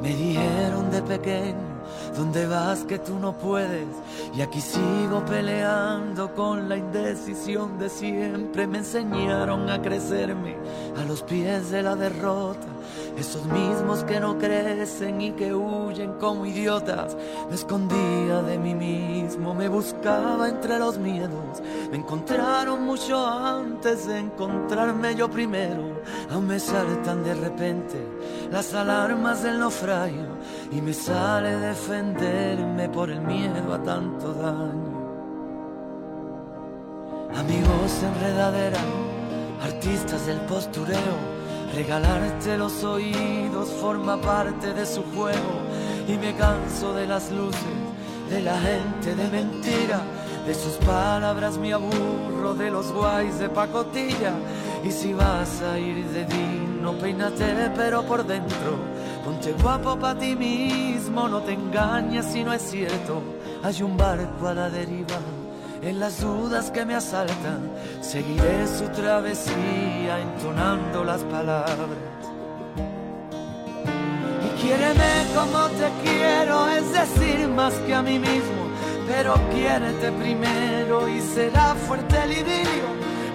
Me dijeron de pequeño, ¿dónde vas que tú no puedes? Y aquí sigo peleando con la indecisión de siempre. Me enseñaron a crecerme a los pies de la derrota. Esos mismos que no crecen y que huyen como idiotas. Me escondía de mí mismo, me buscaba entre los miedos. Me encontraron mucho antes de encontrarme yo primero. Aún me saltan de repente las alarmas del naufragio y me sale defenderme por el miedo a tanto daño. Amigos enredadera, artistas del postureo Regalarte los oídos forma parte de su juego y me canso de las luces, de la gente de mentira, de sus palabras me aburro, de los guays de pacotilla. Y si vas a ir de vino, peínate pero por dentro, ponte guapo para ti mismo, no te engañes si no es cierto, hay un barco a la deriva en las dudas que me asaltan, seguiré su travesía entonando las palabras. Y quiéreme como te quiero, es decir, más que a mí mismo, pero quiérete primero y será fuerte el idilio.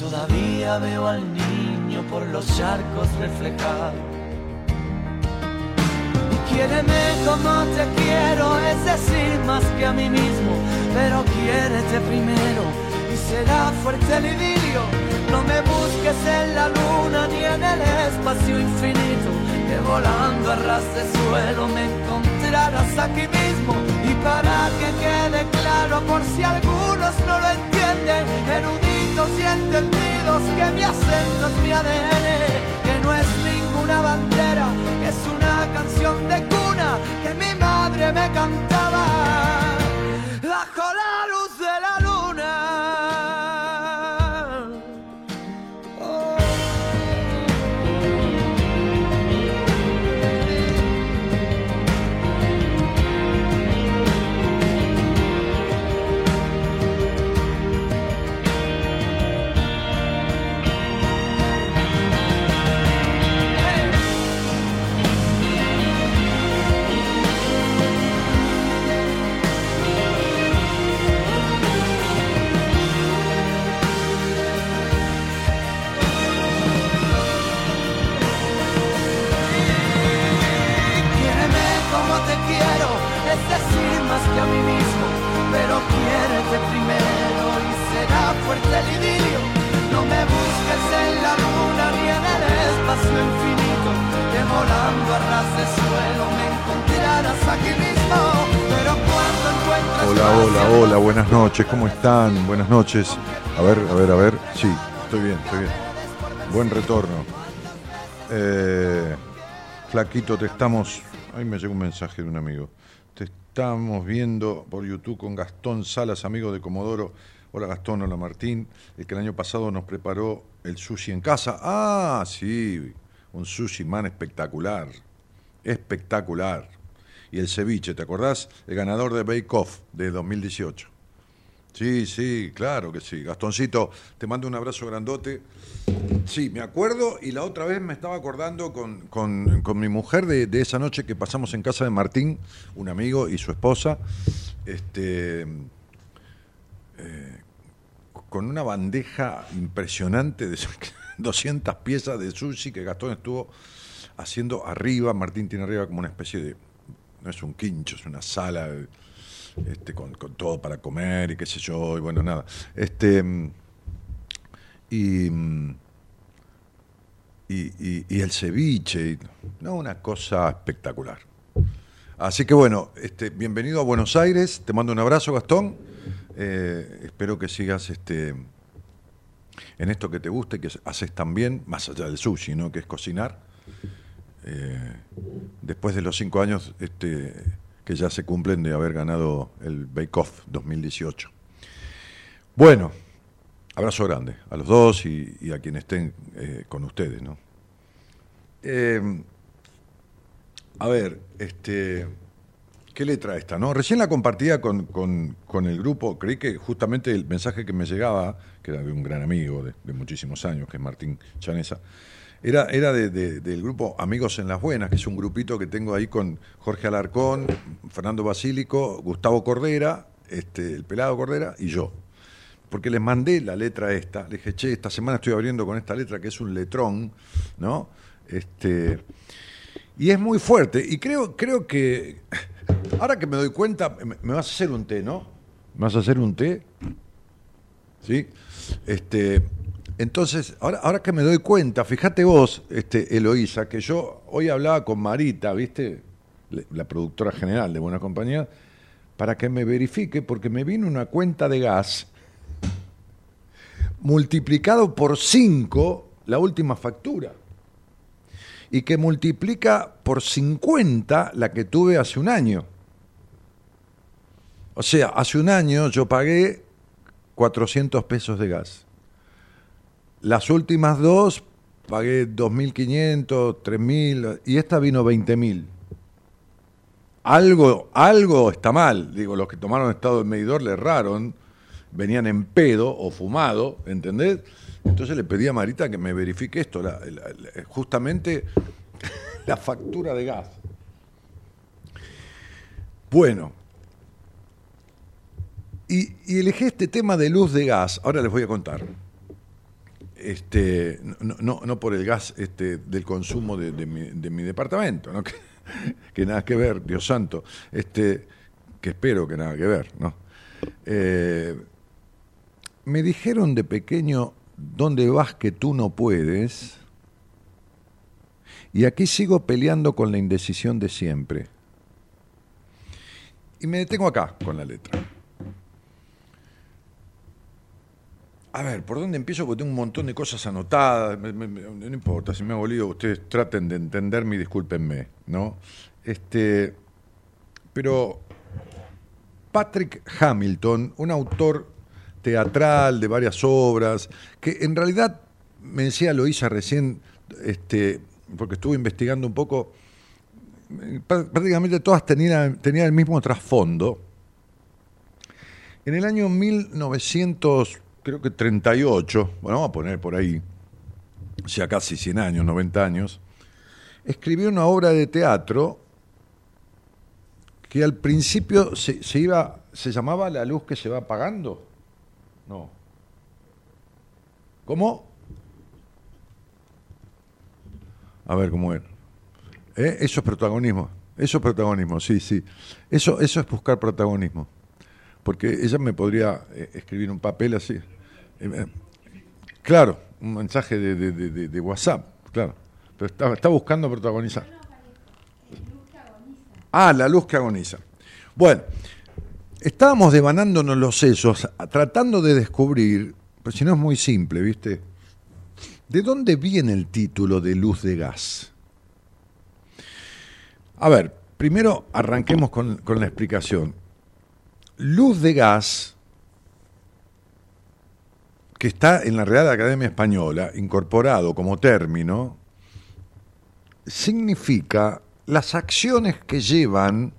Todavía veo al niño por los charcos reflejados. Y quiéreme como te quiero, es decir, más que a mí mismo, pero quiérete primero y será fuerte el idilio. No me busques en la luna ni en el espacio infinito, que volando a ras de suelo me encontrarás aquí mismo. Y para que quede claro, por si algunos no lo entienden, y entendidos que mi acento es mi ADN, que no es ninguna bandera, es una canción de cuna que mi madre me cantaba volando a ras de suelo me encontrarás aquí mismo. Pero cuando encuentres Hola, hola, hola, buenas noches, ¿cómo están? Buenas noches. A ver, a ver, a ver. Sí, estoy bien, estoy bien. Buen retorno. Eh, Flaquito, te estamos. Ahí me llegó un mensaje de un amigo. Te estamos viendo por YouTube con Gastón Salas, amigo de Comodoro. Hola Gastón, hola Martín. El que el año pasado nos preparó el sushi en casa. Ah, sí, un sushi man espectacular. Espectacular. Y el ceviche, ¿te acordás? El ganador de Bake Off de 2018. Sí, sí, claro que sí. Gastoncito, te mando un abrazo grandote. Sí, me acuerdo y la otra vez me estaba acordando con, con- con mi mujer de, de esa noche que pasamos en casa de Martín, un amigo y su esposa, este, eh, con una bandeja impresionante de 200 piezas de sushi que Gastón estuvo haciendo arriba. Martín tiene arriba como una especie de, no es un quincho, es una sala este, con, todo para comer y qué sé yo, y bueno, nada. Este, y, y, el ceviche, no, una cosa espectacular. Así que bueno, este, bienvenido a Buenos Aires, te mando un abrazo, Gastón. Eh, espero que sigas este, en esto que te gusta y que haces también, más allá del sushi, ¿no? que es cocinar. Eh, después de los cinco años este, que ya se cumplen de haber ganado el Bake Off 2018. Bueno, abrazo grande a los dos y, a quienes estén eh, con ustedes. ¿no? Eh, a ver, este, ¿qué letra esta? No? Recién la compartía con, con- con el grupo, creí que justamente el mensaje que me llegaba, que era de un gran amigo de, muchísimos años, que es Martín Chanesa, era, era de- de- del grupo Amigos en las Buenas, que es un grupito que tengo ahí con Jorge Alarcón, Fernando Basílico, Gustavo Cordera, este, el pelado Cordera y yo. Porque les mandé la letra esta, le dije, che, esta semana estoy abriendo con esta letra que es un letrón, ¿no? Este, y es muy fuerte. Y creo, creo que, ahora que me doy cuenta, me, me vas a hacer un té, ¿no? ¿Me vas a hacer un té? ¿Sí? Este, entonces, ahora, ahora que me doy cuenta, fíjate vos, este, Eloísa, que yo hoy hablaba con Marita, ¿viste? La productora general de Buena Compañía, para que me verifique, porque me vino una cuenta de gas multiplicado por 5 la última factura y que multiplica por 50 la que tuve hace un año. O sea, hace un año yo pagué 400 pesos de gas. Las últimas dos pagué 2.500, 3.000 y esta vino 20.000. Algo, algo está mal. Digo, los que tomaron estado del medidor le erraron, venían en pedo o fumado, ¿entendés? Entonces le pedí a Marita que me verifique esto, justamente la factura de gas. Bueno, y, elegí este tema de luz de gas, ahora les voy a contar. Este, no, no, por el gas este, del consumo de, mi, de mi departamento, ¿no? que, que nada que ver, Dios santo, este, que espero que nada que ver. ¿no? Eh, me dijeron de pequeño, ¿dónde vas que tú no puedes? Y aquí sigo peleando con la indecisión de siempre. Y me detengo acá con la letra. A ver, ¿por dónde empiezo? Porque tengo un montón de cosas anotadas. no importa, si me hago lío, ustedes traten de entenderme y discúlpenme, ¿no? Este, pero Patrick Hamilton, un autor teatral de varias obras, que en realidad, me decía Loisa recién, este, porque estuve investigando un poco, prá- prácticamente todas tenían, tenían el mismo trasfondo. En el año 1900, creo que 38, bueno, vamos a poner por ahí, sea, casi 100 años, 90 años, escribió una obra de teatro que al principio se, se iba, se llamaba La luz que se va apagando. No. ¿Cómo? A ver cómo era. ¿Eh? Eso es protagonismo. Eso es protagonismo, sí, sí. Eso, eso es buscar protagonismo. Porque ella me podría eh, escribir un papel así. Eh, claro, un mensaje de, WhatsApp, claro. Pero está, está buscando protagonizar. Ah, la luz que agoniza. Bueno, estábamos devanándonos los sesos, tratando de descubrir, pero si no es muy simple, ¿viste? ¿De dónde viene el título de luz de gas? A ver, primero arranquemos con, con la explicación. Luz de gas, que está en la Real Academia Española, incorporado como término, significa las acciones que llevan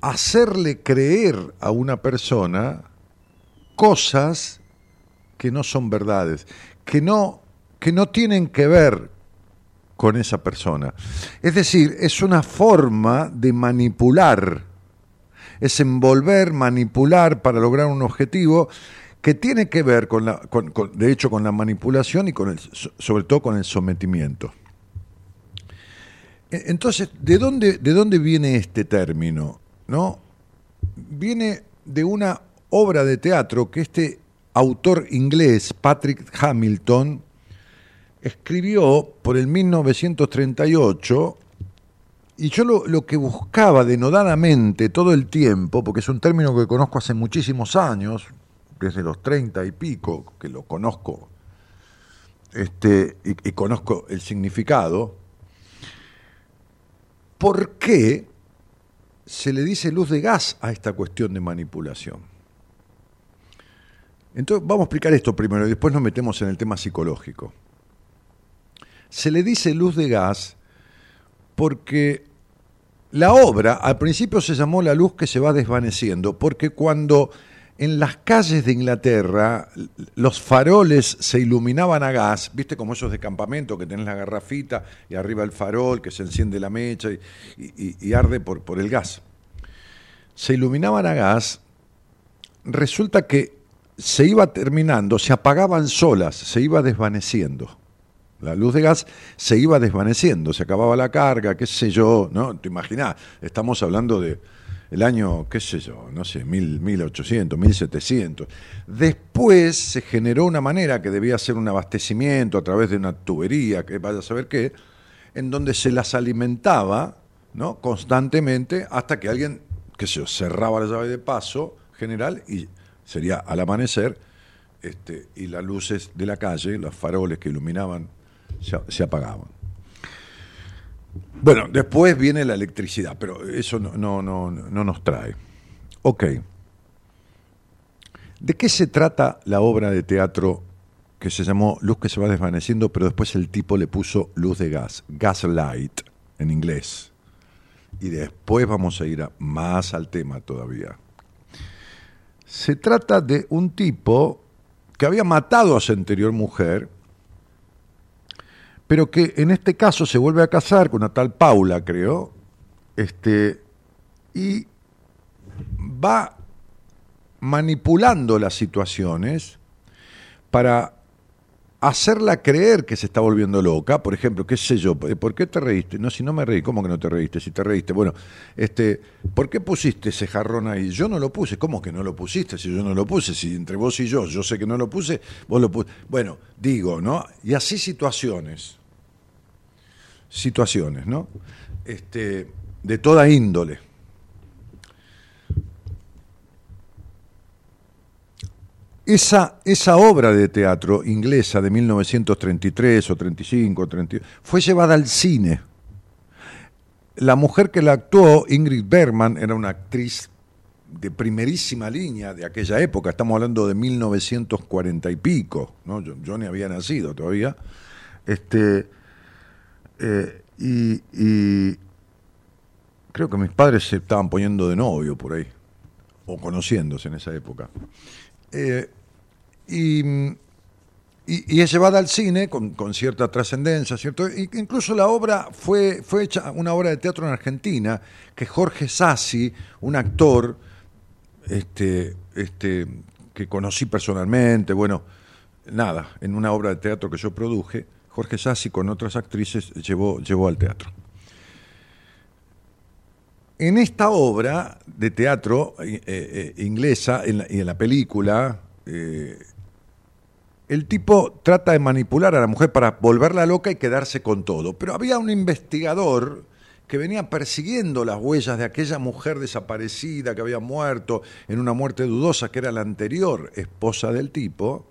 a hacerle creer a una persona cosas que no son verdades, que no, que no tienen que ver con esa persona. Es decir, es una forma de manipular, es envolver, manipular para lograr un objetivo que tiene que ver con la, de hecho, con la manipulación y con el, sobre todo con el sometimiento. E, entonces, ¿de dónde, ¿de dónde viene este término? ¿No? Viene de una obra de teatro que este autor inglés, Patrick Hamilton, escribió por el 1938 y yo lo, lo, que buscaba denodadamente todo el tiempo, porque es un término que conozco hace muchísimos años, desde los treinta y pico, que lo conozco este, y conozco el significado, ¿Por qué se le dice luz de gas a esta cuestión de manipulación? Entonces, vamos a explicar esto primero y después nos metemos en el tema psicológico. Se le dice luz de gas porque la obra al principio se llamó La luz que se va desvaneciendo, porque cuando en las calles de Inglaterra los faroles se iluminaban a gas, viste como esos de campamento que tenés la garrafita y arriba el farol que se enciende la mecha y, arde por, por el gas. Se iluminaban a gas, resulta que se iba terminando, se apagaban solas, se iba desvaneciendo. La luz de gas se iba desvaneciendo, se acababa la carga, qué sé yo, ¿no? Te imaginás, estamos hablando de el año, qué sé yo, no sé, mil, 1800, 1700. Después se generó una manera que debía ser un abastecimiento a través de una tubería, que vaya a saber qué, en donde se las alimentaba ¿no? constantemente hasta que alguien, qué sé yo, cerraba la llave de paso general y sería al amanecer este, y las luces de la calle, los faroles que iluminaban, se apagaban. Bueno, después viene la electricidad, pero eso no, no, no, no nos trae. Ok. ¿De qué se trata la obra de teatro que se llamó Luz que se va desvaneciendo, pero después el tipo le puso luz de gas, gaslight en inglés? Y después vamos a ir más al tema todavía. Se trata de un tipo que había matado a su anterior mujer pero que en este caso se vuelve a casar con una tal Paula, creo, este, y va manipulando las situaciones para hacerla creer que se está volviendo loca, por ejemplo, qué sé yo, ¿por qué te reíste? No, si no me reí, ¿cómo que no te reíste? Si te reíste, bueno, este, ¿por qué pusiste ese jarrón ahí? Yo no lo puse, ¿cómo que no lo pusiste? Si yo no lo puse, si entre vos y yo, yo sé que no lo puse, vos lo puse. Bueno, digo, ¿no? Y así situaciones, situaciones, ¿no? Este, de toda índole. Esa, esa obra de teatro inglesa de 1933 o 35 fue llevada al cine. La mujer que la actuó, Ingrid Bergman, era una actriz de primerísima línea de aquella época, estamos hablando de 1940 y pico, ¿no? yo, ni había nacido todavía, este, eh, y, y, creo que mis padres se estaban poniendo de novio por ahí, o conociéndose en esa época. Eh, y, y, es llevada al cine con, cierta trascendencia, ¿cierto? incluso la obra fue, fue hecha, una obra de teatro en Argentina, que Jorge Sassi, un actor este, este, que conocí personalmente, bueno, nada, en una obra de teatro que yo produje, Jorge Sassi con otras actrices llevó, llevó al teatro. En esta obra de teatro eh, eh, inglesa y en la película, eh, el tipo trata de manipular a la mujer para volverla loca y quedarse con todo. Pero había un investigador que venía persiguiendo las huellas de aquella mujer desaparecida que había muerto en una muerte dudosa, que era la anterior esposa del tipo,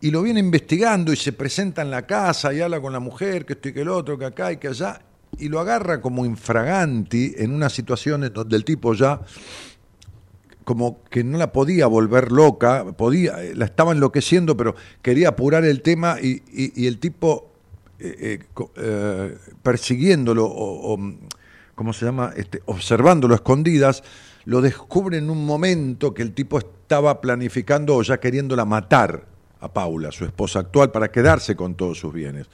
y lo viene investigando y se presenta en la casa y habla con la mujer, que esto y que el otro, que acá y que allá, y lo agarra como infraganti en una situación donde el tipo ya como que no la podía volver loca, podía, la estaba enloqueciendo, pero quería apurar el tema y, el tipo eh, eh, eh, persiguiéndolo o, ¿cómo se llama? Este, observándolo a escondidas, lo descubre en un momento que el tipo estaba planificando o ya queriéndola matar a Paula, su esposa actual, para quedarse con todos sus bienes.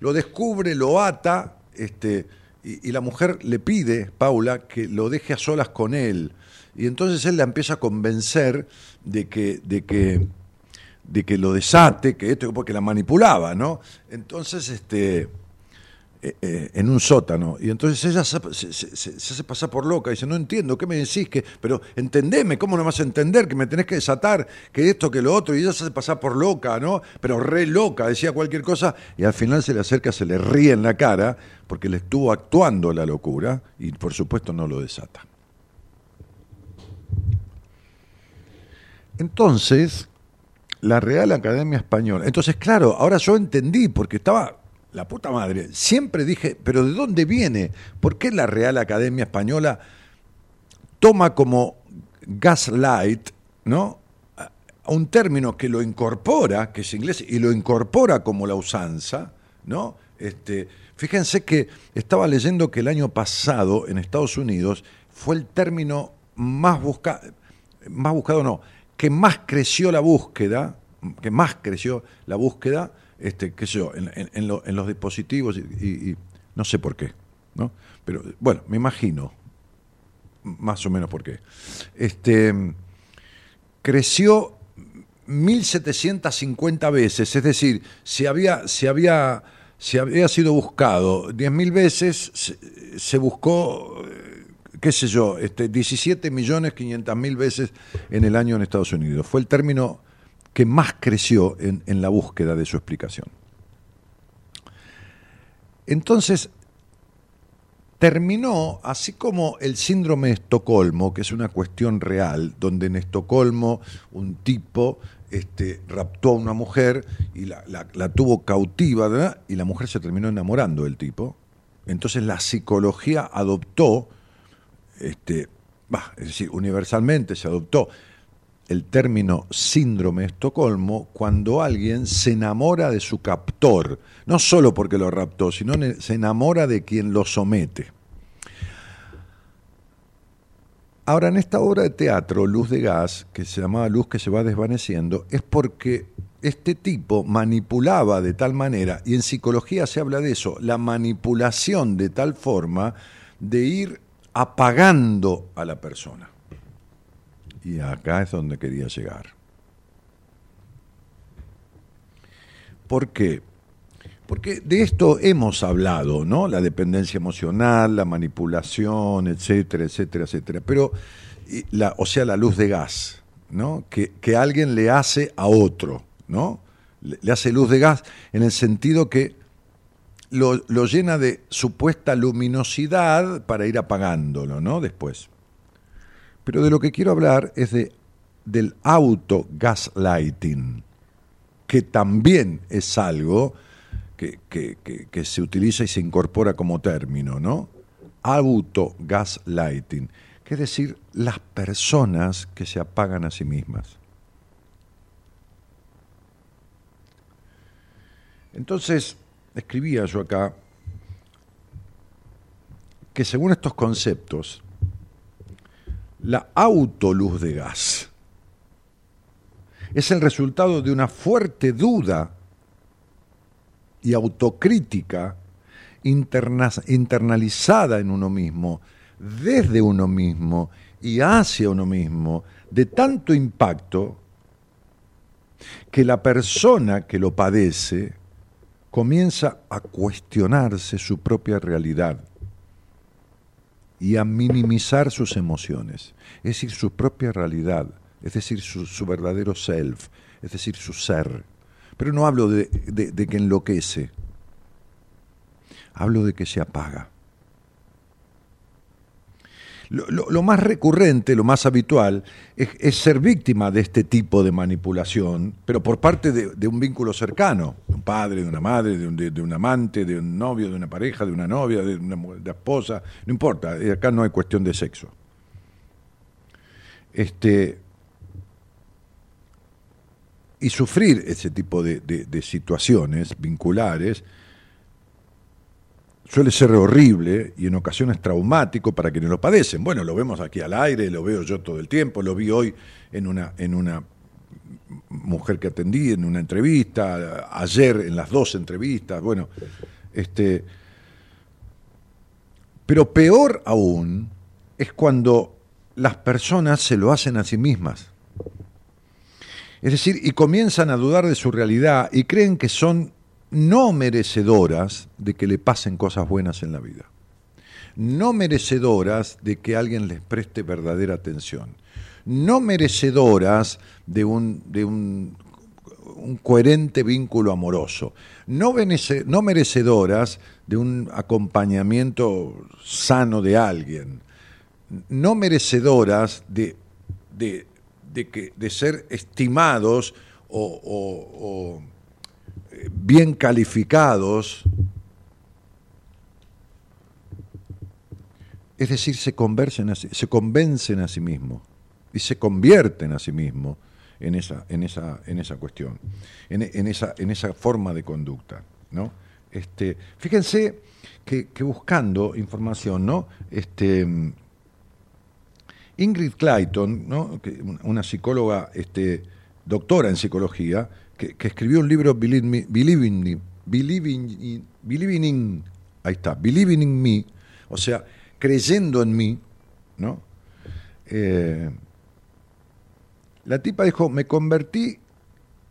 Lo descubre, lo ata, este, y, la mujer le pide, Paula, que lo deje a solas con él. Y entonces él la empieza a convencer de que, de que de que lo desate, que esto, porque la manipulaba, ¿no? Entonces, este, eh, eh, en un sótano, y entonces ella se, hace pasar por loca, y dice, no entiendo, ¿qué me decís? que Pero entendeme, ¿cómo no vas a entender? Que me tenés que desatar, que esto, que lo otro, y ella se hace pasar por loca, ¿no? Pero re loca, decía cualquier cosa, y al final se le acerca, se le ríe en la cara, porque le estuvo actuando la locura, y por supuesto no lo desata. Entonces, la Real Academia Española. Entonces, claro, ahora yo entendí, porque estaba la puta madre. Siempre dije, pero ¿de dónde viene? ¿Por qué la Real Academia Española toma como gaslight, ¿no? A un término que lo incorpora, que es inglés, y lo incorpora como la usanza, ¿no? Este, fíjense que estaba leyendo que el año pasado en Estados Unidos fue el término más buscado, más buscado no, que más creció la búsqueda, que más creció la búsqueda, este, qué sé yo, en, los dispositivos y, no sé por qué, ¿no? Pero bueno, me imagino más o menos por qué. Este, creció 1750 veces, es decir, si había, si había, si había sido buscado 10.000 veces, se buscó qué sé yo, este, 17 millones 500 mil veces en el año en Estados Unidos. Fue el término que más creció en, la búsqueda de su explicación. Entonces, terminó, así como el síndrome de Estocolmo, que es una cuestión real, donde en Estocolmo un tipo este, raptó a una mujer y la, la, tuvo cautiva, y la mujer se terminó enamorando del tipo. Entonces la psicología adoptó este, es decir, universalmente se adoptó el término síndrome de Estocolmo cuando alguien se enamora de su captor, no solo porque lo raptó, sino se enamora de quien lo somete. Ahora, en esta obra de teatro, Luz de Gas, que se llamaba Luz que se va desvaneciendo, es porque este tipo manipulaba de tal manera, y en psicología se habla de eso, la manipulación de tal forma de ir apagando a la persona. Y acá es donde quería llegar. ¿Por qué? Porque de esto hemos hablado, ¿no? La dependencia emocional, la manipulación, etcétera, etcétera, etcétera. Pero, o sea, la luz de gas, ¿no? Que, que alguien le hace a otro, ¿no? le hace luz de gas en el sentido que lo, llena de supuesta luminosidad para ir apagándolo, ¿no? Después. Pero de lo que quiero hablar es de, del auto gaslighting, que también es algo que, que, se utiliza y se incorpora como término, ¿no? Auto gaslighting, que es decir, las personas que se apagan a sí mismas. Entonces, escribía yo acá que según estos conceptos, la autoluz de gas. Es el resultado de una fuerte duda y autocrítica internalizada en uno mismo, desde uno mismo y hacia uno mismo, de tanto impacto que la persona que lo padece comienza a cuestionarse su propia realidad y a minimizar sus emociones, es decir, su propia realidad, es decir, su, verdadero self, es decir, su ser. Pero no hablo de, de que enloquece, hablo de que se apaga. Lo, más recurrente, lo más habitual, es, ser víctima de este tipo de manipulación, pero por parte de, un vínculo cercano, de un padre, de una madre, de un, amante, de un novio, de una pareja, de una novia, de una esposa, no importa, eh, acá no hay cuestión de sexo. Este, y sufrir ese tipo de situaciones vinculares suele ser horrible y en ocasiones traumático para quienes lo padecen. Bueno, lo vemos aquí al aire, lo veo yo todo el tiempo, lo vi hoy en una, en una mujer que atendí en una entrevista, ayer en las dos entrevistas, bueno, este pero peor aún es cuando las personas se lo hacen a sí mismas. Es decir, y comienzan a dudar de su realidad y creen que son no merecedoras de que le pasen cosas buenas en la vida, no merecedoras de que alguien les preste verdadera atención, no merecedoras de un, de un, coherente vínculo amoroso, no, no merecedoras de un acompañamiento sano de alguien, no merecedoras de, de, que, de ser estimados o bien calificados, es decir, se, se convencen a sí mismos y se convierten a sí mismos en esa, en esa, en esa cuestión, en, esa, en esa forma de conducta. ¿no? Este, fíjense que, buscando información, ¿no? Este, Ingrid Clayton, ¿no? una psicóloga este, doctora en psicología, que, escribió un libro, Believing, Believing, Believing, Believing in, ahí está, Believing in Me, o sea, creyendo en mí, ¿no? Eh, la tipa dijo, me convertí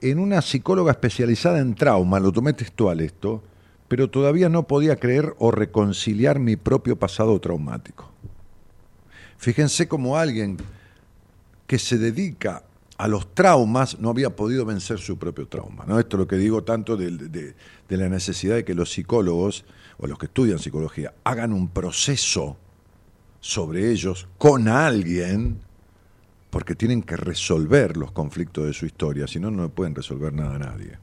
en una psicóloga especializada en trauma, lo tomé textual esto, pero todavía no podía creer o reconciliar mi propio pasado traumático. Fíjense como alguien que se dedica a los traumas no había podido vencer su propio trauma. ¿no? Esto es lo que digo tanto de, la necesidad de que los psicólogos o los que estudian psicología hagan un proceso sobre ellos con alguien porque tienen que resolver los conflictos de su historia, si no, no pueden resolver nada a nadie.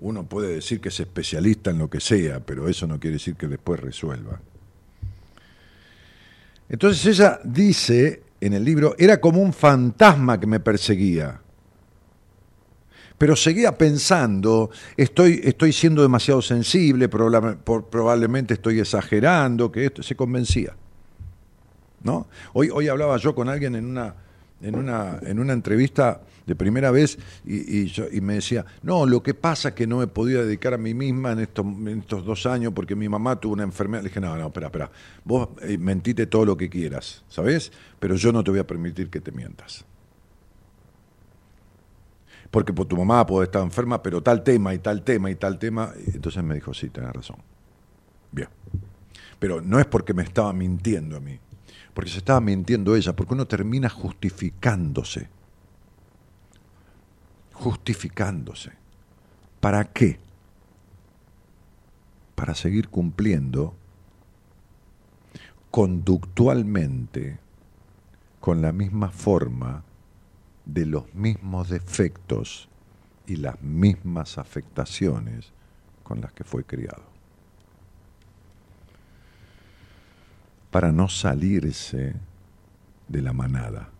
Uno puede decir que es especialista en lo que sea, pero eso no quiere decir que después resuelva. Entonces ella dice en el libro, era como un fantasma que me perseguía. Pero seguía pensando, estoy, estoy siendo demasiado sensible, probablemente estoy exagerando, que esto se convencía. ¿No? Hoy, hoy hablaba yo con alguien en una, en una, en una entrevista de primera vez y, yo, y, me decía, no, lo que pasa es que no me podía dedicar a mí misma en estos, estos dos años porque mi mamá tuvo una enfermedad. Le dije, no, no, espera, espera, vos eh, mentite todo lo que quieras, ¿sabes? Pero yo no te voy a permitir que te mientas. Porque por tu mamá puede estar enferma, pero tal tema y tal tema y tal tema. entonces me dijo, sí, tenés razón. Bien. Pero no es porque me estaba mintiendo a mí, porque se estaba mintiendo ella, porque uno termina justificándose justificándose. ¿Para qué? Para seguir cumpliendo conductualmente con la misma forma de los mismos defectos y las mismas afectaciones con las que fue criado. Para no salirse de la manada,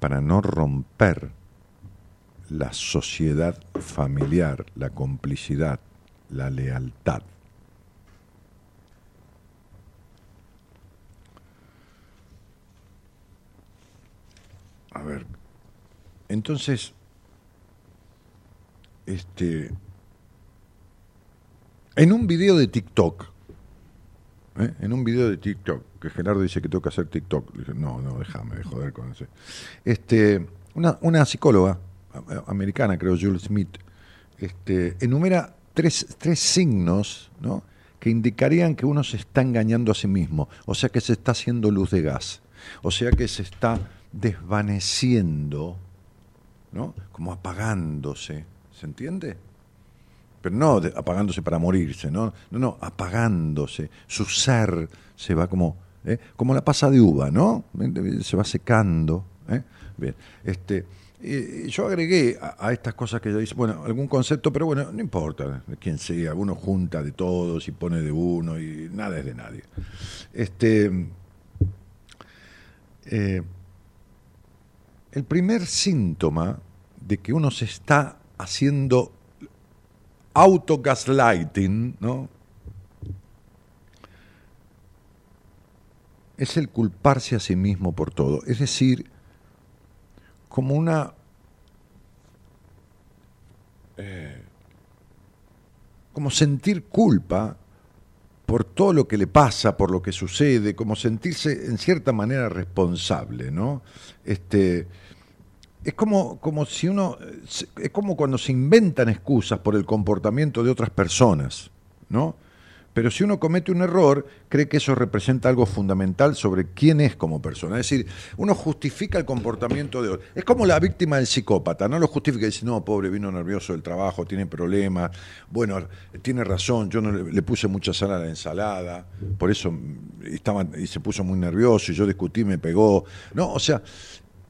para no romper la sociedad familiar, la complicidad, la lealtad. A ver, entonces, este, en un video de TikTok, ¿eh? en un video de TikTok, que Gerardo dice que tengo que hacer TikTok, no, no, déjame de joder con ese. Este, una, psicóloga americana, creo, Jules Smith, este, enumera tres, tres signos ¿no? que indicarían que uno se está engañando a sí mismo, o sea que se está haciendo luz de gas, o sea que se está desvaneciendo, ¿no? Como apagándose, ¿se entiende? Pero no apagándose para morirse, ¿no? No, no, apagándose. Su ser se va como, ¿eh? como la pasa de uva, ¿no? Se va secando. ¿eh? Bien, este yo agregué a, estas cosas que yo hice, bueno, algún concepto, pero bueno, no importa quién sea, uno junta de todos y pone de uno y nada es de nadie. Este, eh, el primer síntoma de que uno se está haciendo autogaslighting, ¿no? Es el culparse a sí mismo por todo. Es decir, como una eh, como sentir culpa por todo lo que le pasa, por lo que sucede, como sentirse en cierta manera responsable, ¿no? Este, es como, como si uno, es como cuando se inventan excusas por el comportamiento de otras personas, ¿no? Pero si uno comete un error, cree que eso representa algo fundamental sobre quién es como persona. Es decir, uno justifica el comportamiento de otro. Es como la víctima del psicópata, no lo justifica dice, no, pobre, vino nervioso del trabajo, tiene problemas, bueno, tiene razón, yo no le, puse mucha sal a la ensalada, por eso estaba, y se puso muy nervioso y yo discutí, me pegó. No, o sea,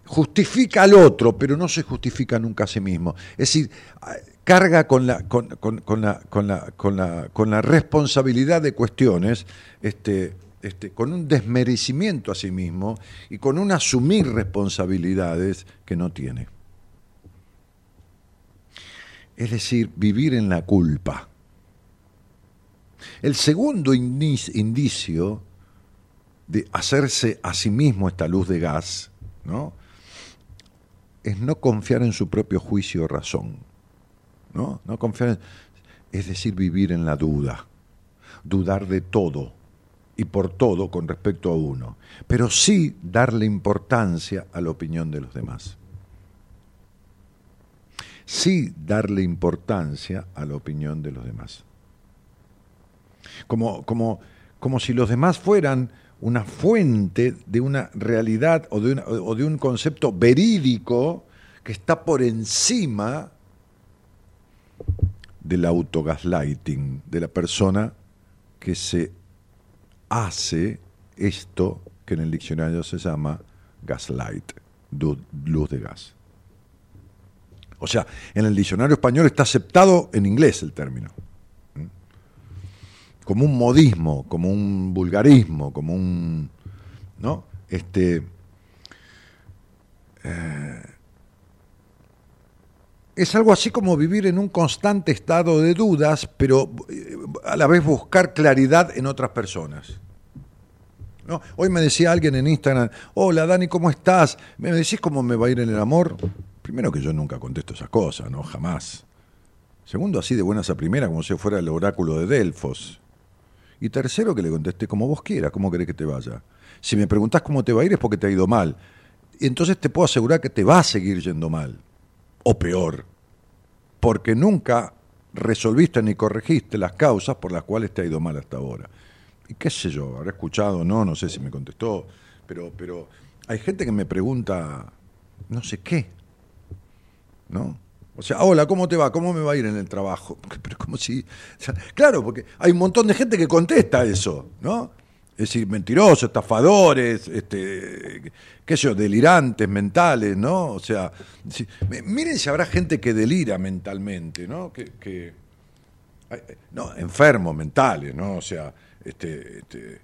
justifica al otro, pero no se justifica nunca a sí mismo. Es decir, carga con la, con, la, con, la, con, la, con la responsabilidad de cuestiones, este, este, con un desmerecimiento a sí mismo y con un asumir responsabilidades que no tiene. Es decir, vivir en la culpa. El segundo indicio de hacerse a sí mismo esta luz de gas, ¿no? Es no confiar en su propio juicio o razón. ¿no? No confiar es decir, vivir en la duda, dudar de todo y por todo con respecto a uno, pero sí darle importancia a la opinión de los demás. Sí darle importancia a la opinión de los demás. Como, como, como si los demás fueran una fuente de una realidad o de, o de un concepto verídico que está por encima del autogaslighting, de la persona que se hace esto que en el diccionario se llama gaslight, luz de gas. O sea, en el diccionario español está aceptado en inglés el término. Como un modismo, como un vulgarismo, como un. ¿No? Este. Eh, es algo así como vivir en un constante estado de dudas, pero eh, a la vez buscar claridad en otras personas. ¿No? Hoy me decía alguien en Instagram, hola Dani, ¿cómo estás? ¿Me decís cómo me va a ir en el amor? Primero que yo nunca contesto esas cosas, ¿no? Jamás. Segundo, así de buenas a primera, como si fuera el oráculo de Delfos. Y tercero, que le contesté como vos quieras, ¿cómo querés que te vaya? Si me preguntás cómo te va a ir es porque te ha ido mal. Entonces te puedo asegurar que te va a seguir yendo mal o peor, porque nunca resolviste ni corregiste las causas por las cuales te ha ido mal hasta ahora. Y qué sé yo, habrá escuchado, no, no sé si me contestó, pero, pero hay gente que me pregunta no sé qué, ¿no? O sea, hola, ¿cómo te va? ¿Cómo me va a ir en el trabajo? Pero como si... claro, porque hay un montón de gente que contesta eso, ¿no? es decir, mentirosos, estafadores, este, qué sé yo, delirantes mentales, ¿no? O sea, miren si habrá gente que delira mentalmente, ¿no? Que, no, enfermos mentales, ¿no? O sea, este, este,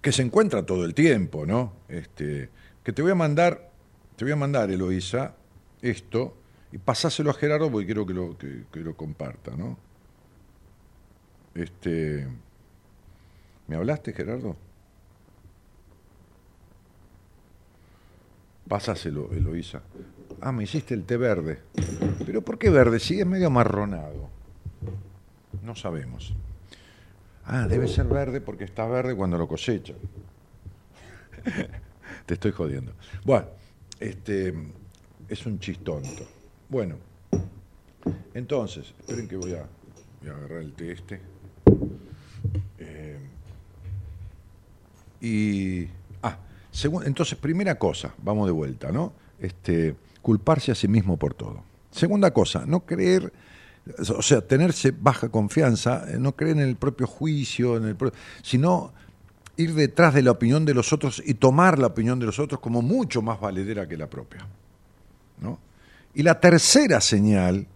que se encuentra todo el tiempo, ¿no? Este, que te voy a mandar, te voy a mandar, Eloísa, esto, y pasáselo a Gerardo porque quiero que lo, que, lo comparta, ¿no? Este. ¿Me hablaste, Gerardo? Pásaselo, Eloísa. Ah, me hiciste el té verde. ¿Pero por qué verde? Sí, es medio amarronado. No sabemos. Ah, debe ser verde porque está verde cuando lo cosechan. Te estoy jodiendo. Bueno, este es un chistonto. Bueno, entonces, esperen que voy a, agarrar el té este. Y. Ah, entonces, primera cosa, vamos de vuelta, ¿no? Este, culparse a sí mismo por todo. Segunda cosa, no creer, o sea, tenerse baja confianza, eh, no creer en el propio juicio, en el sino ir detrás de la opinión de los otros y tomar la opinión de los otros como mucho más valedera que la propia. ¿no? Y la tercera señal,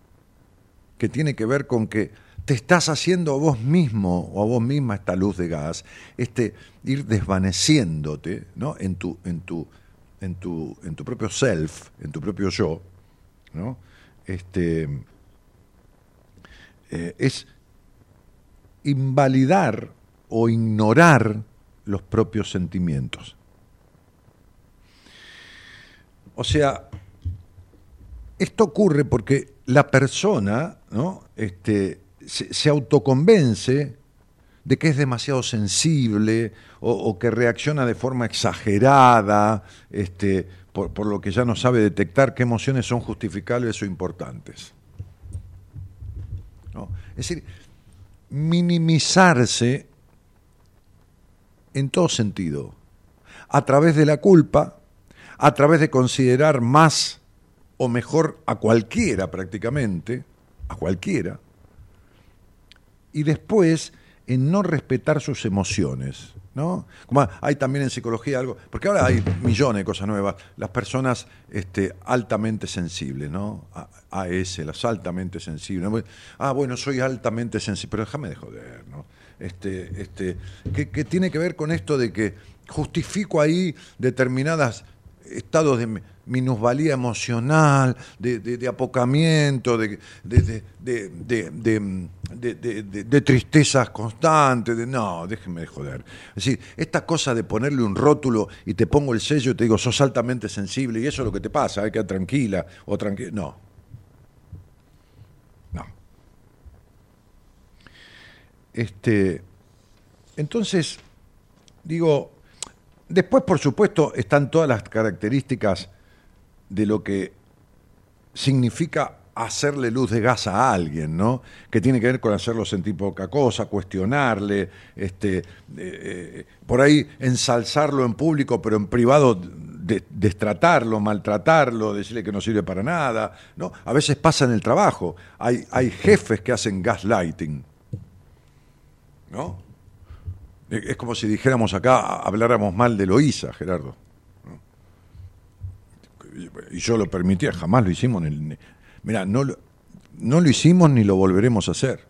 que tiene que ver con que te estás haciendo a vos mismo o a vos misma esta luz de gas, este ir desvaneciéndote ¿no? en, tu, en, tu, en, tu, en tu propio self, en tu propio yo, ¿no? este, eh, es invalidar o ignorar los propios sentimientos. O sea, esto ocurre porque la persona ¿no? este, se, autoconvence de que es demasiado sensible o, que reacciona de forma exagerada, este, por, lo que ya no sabe detectar qué emociones son justificables o importantes. Es decir, minimizarse en todo sentido, a través de la culpa, a través de considerar más o mejor a cualquiera prácticamente, a cualquiera, y después en no respetar sus emociones. ¿no? Como hay también en psicología algo, porque ahora hay millones de cosas nuevas, las personas este, altamente sensibles, ¿no? AS, las altamente sensibles. Ah, bueno, soy altamente sensible, pero déjame de joder, ¿no? Este, este, que tiene que ver con esto de que justifico ahí determinados estados de minusvalía emocional, de, apocamiento, de, de, tristezas constantes, de no, déjenme de joder. Es decir, esta cosa de ponerle un rótulo y te pongo el sello y te digo, sos altamente sensible y eso es lo que te pasa, hay que tranquila o tranquila. No. No. Este, entonces, digo, después por supuesto están todas las características de lo que significa hacerle luz de gas a alguien, ¿no? Que tiene que ver con hacerlo sentir poca cosa, cuestionarle, este, eh, eh, por ahí ensalzarlo en público, pero en privado destratarlo, maltratarlo, decirle que no sirve para nada, ¿no? A veces pasa en el trabajo, hay, hay jefes que hacen gaslighting, ¿no? Es como si dijéramos acá, habláramos mal de Loíza, Gerardo y yo lo permitía, jamás lo hicimos. Mira, no lo, no hicimos ni lo volveremos a hacer.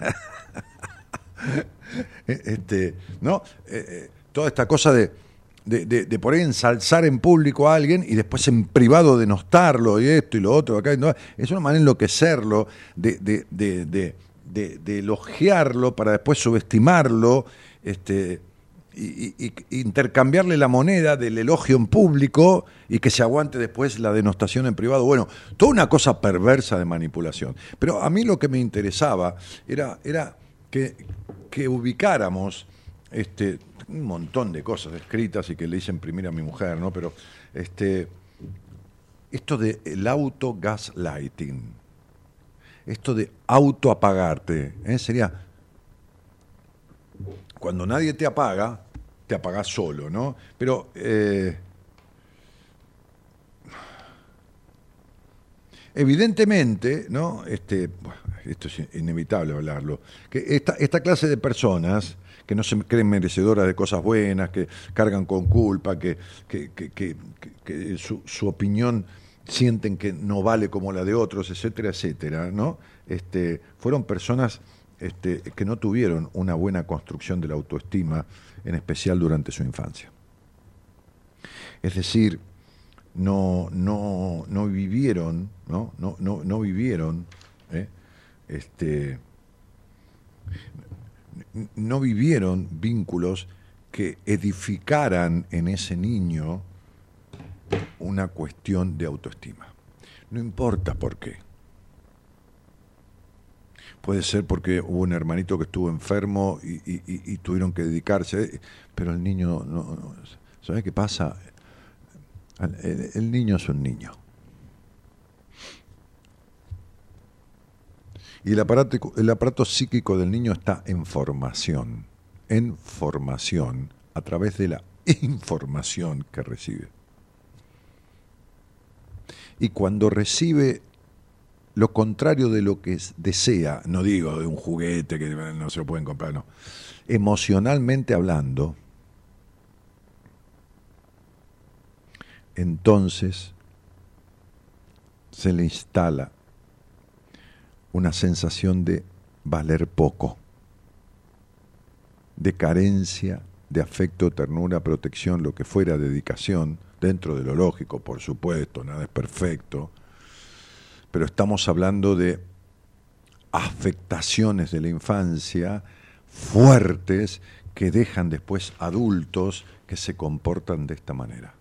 este, ¿no? Eh, eh, toda esta cosa de, de, de, por ahí ensalzar en público a alguien y después en privado denostarlo y esto y lo otro, acá, es una manera de enloquecerlo, de, de, de, elogiarlo para después subestimarlo, este, y, intercambiarle la moneda del elogio en público y que se aguante después la denostación en privado. Bueno, toda una cosa perversa de manipulación. Pero a mí lo que me interesaba era, era que, que ubicáramos este, un montón de cosas escritas y que le hice imprimir a mi mujer, ¿no? Pero este, esto de el auto gaslighting, esto de autoapagarte, ¿eh? sería cuando nadie te apaga, te apagas solo, ¿no? Pero eh, evidentemente, ¿no? Este, esto es inevitable hablarlo, que esta, esta clase de personas que no se creen merecedoras de cosas buenas, que cargan con culpa, que, que, su, su, opinión sienten que no vale como la de otros, etcétera, etcétera, ¿no? Este, fueron personas este, que no tuvieron una buena construcción de la autoestima, en especial durante su infancia. Es decir, no, no, no vivieron, no, no, no, vivieron, ¿eh? este, no vivieron vínculos que edificaran en ese niño una cuestión de autoestima. No importa por qué. Puede ser porque hubo un hermanito que estuvo enfermo y, tuvieron que dedicarse, pero el niño, no, ¿sabe qué pasa? El, niño es un niño. Y el aparato, el aparato psíquico del niño está en formación, en formación, a través de la información que recibe. Y cuando recibe lo contrario de lo que desea, no digo de un juguete que no se lo pueden comprar, no, emocionalmente hablando, entonces se le instala una sensación de valer poco, de carencia de afecto, ternura, protección, lo que fuera, dedicación, dentro de lo lógico, por supuesto, nada es perfecto, pero estamos hablando de afectaciones de la infancia fuertes que dejan después adultos que se comportan de esta manera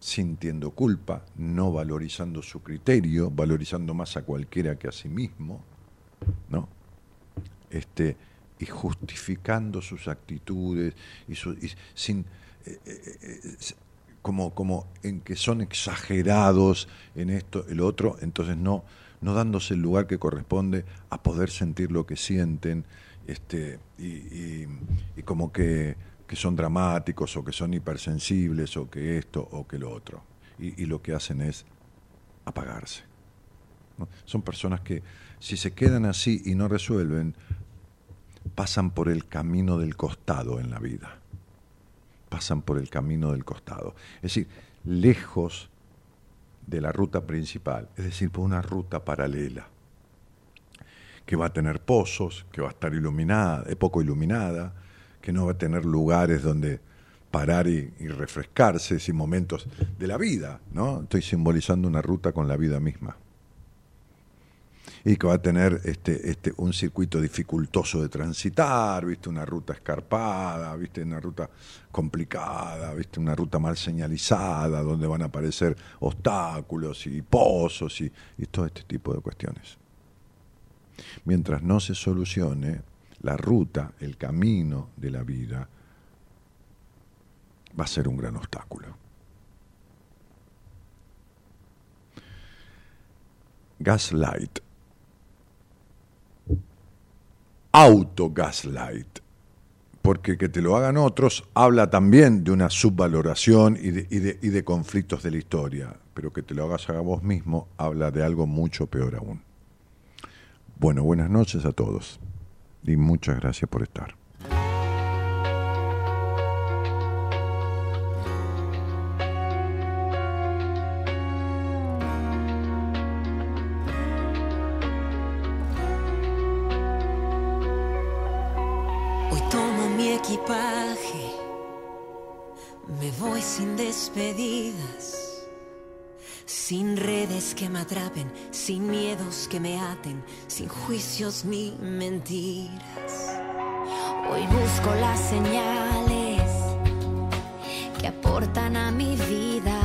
sintiendo culpa, no valorizando su criterio, valorizando más a cualquiera que a sí mismo, ¿no? Este, y justificando sus actitudes y, sin eh, eh, como, como en que son exagerados en esto, el otro, entonces no, no dándose el lugar que corresponde a poder sentir lo que sienten, este, y como que que son dramáticos o que son hipersensibles o que esto o que lo otro. Y, lo que hacen es apagarse. Son personas que si se quedan así y no resuelven, pasan por el camino del costado en la vida. Pasan por el camino del costado. Es decir, lejos de la ruta principal, es decir, por una ruta paralela, que va a tener pozos, que va a estar iluminada, poco iluminada, que no va a tener lugares donde parar y, refrescarse, sin momentos de la vida, ¿no? Estoy simbolizando una ruta con la vida misma. Y que va a tener este, este, un circuito dificultoso de transitar, ¿viste? Una ruta escarpada, ¿viste? Una ruta complicada, ¿viste? Una ruta mal señalizada, donde van a aparecer obstáculos y pozos y, y todo este tipo de cuestiones. Mientras no se solucione, la ruta, el camino de la vida, va a ser un gran obstáculo. Gaslight. Auto-gaslight. Porque que te lo hagan otros habla también de una subvaloración y de, y de conflictos de la historia. Pero que te lo hagas a vos mismo habla de algo mucho peor aún. Bueno, buenas noches a todos y muchas gracias por estar. Sin redes que me atrapen, sin miedos que me aten, sin juicios ni mentiras. Hoy busco las señales que aportan a mi vida.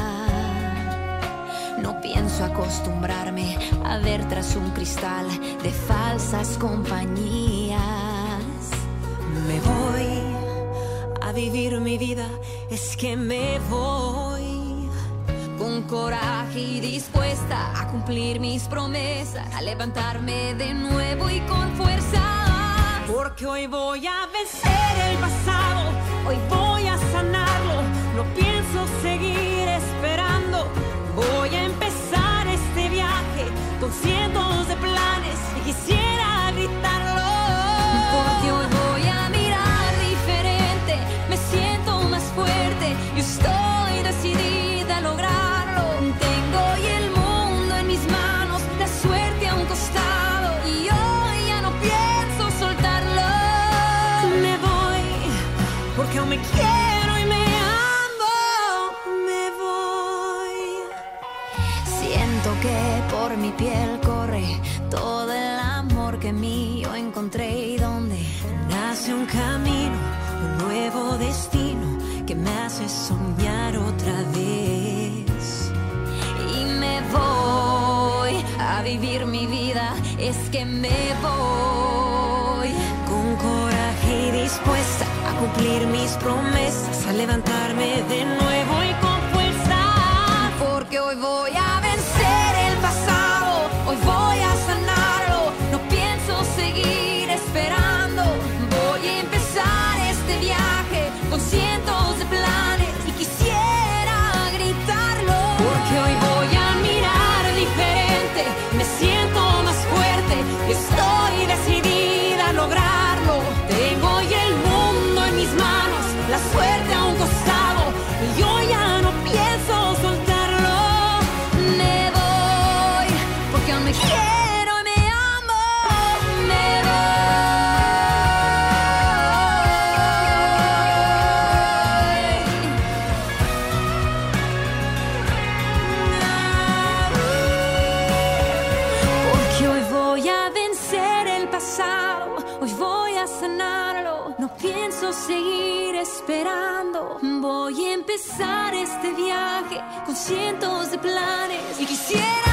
No pienso acostumbrarme a ver tras un cristal de falsas compañías. Me voy vivir mi vida, es que me voy con coraje y dispuesta a cumplir mis promesas, a levantarme de nuevo y con fuerza. Porque hoy voy a vencer el pasado, hoy voy a sanarlo, no pienso seguir esperando, voy a empezar este viaje con cientos de planes y quisiera me quiero y me amo, me voy. Siento que por mi piel corre todo el amor que mío encontré y donde nace un camino, un nuevo destino que me hace soñar otra vez. Y me voy a vivir mi vida, es que me voy promesas, a levantarme de nuevo empezar este viaje con cientos de planes. Y quisiera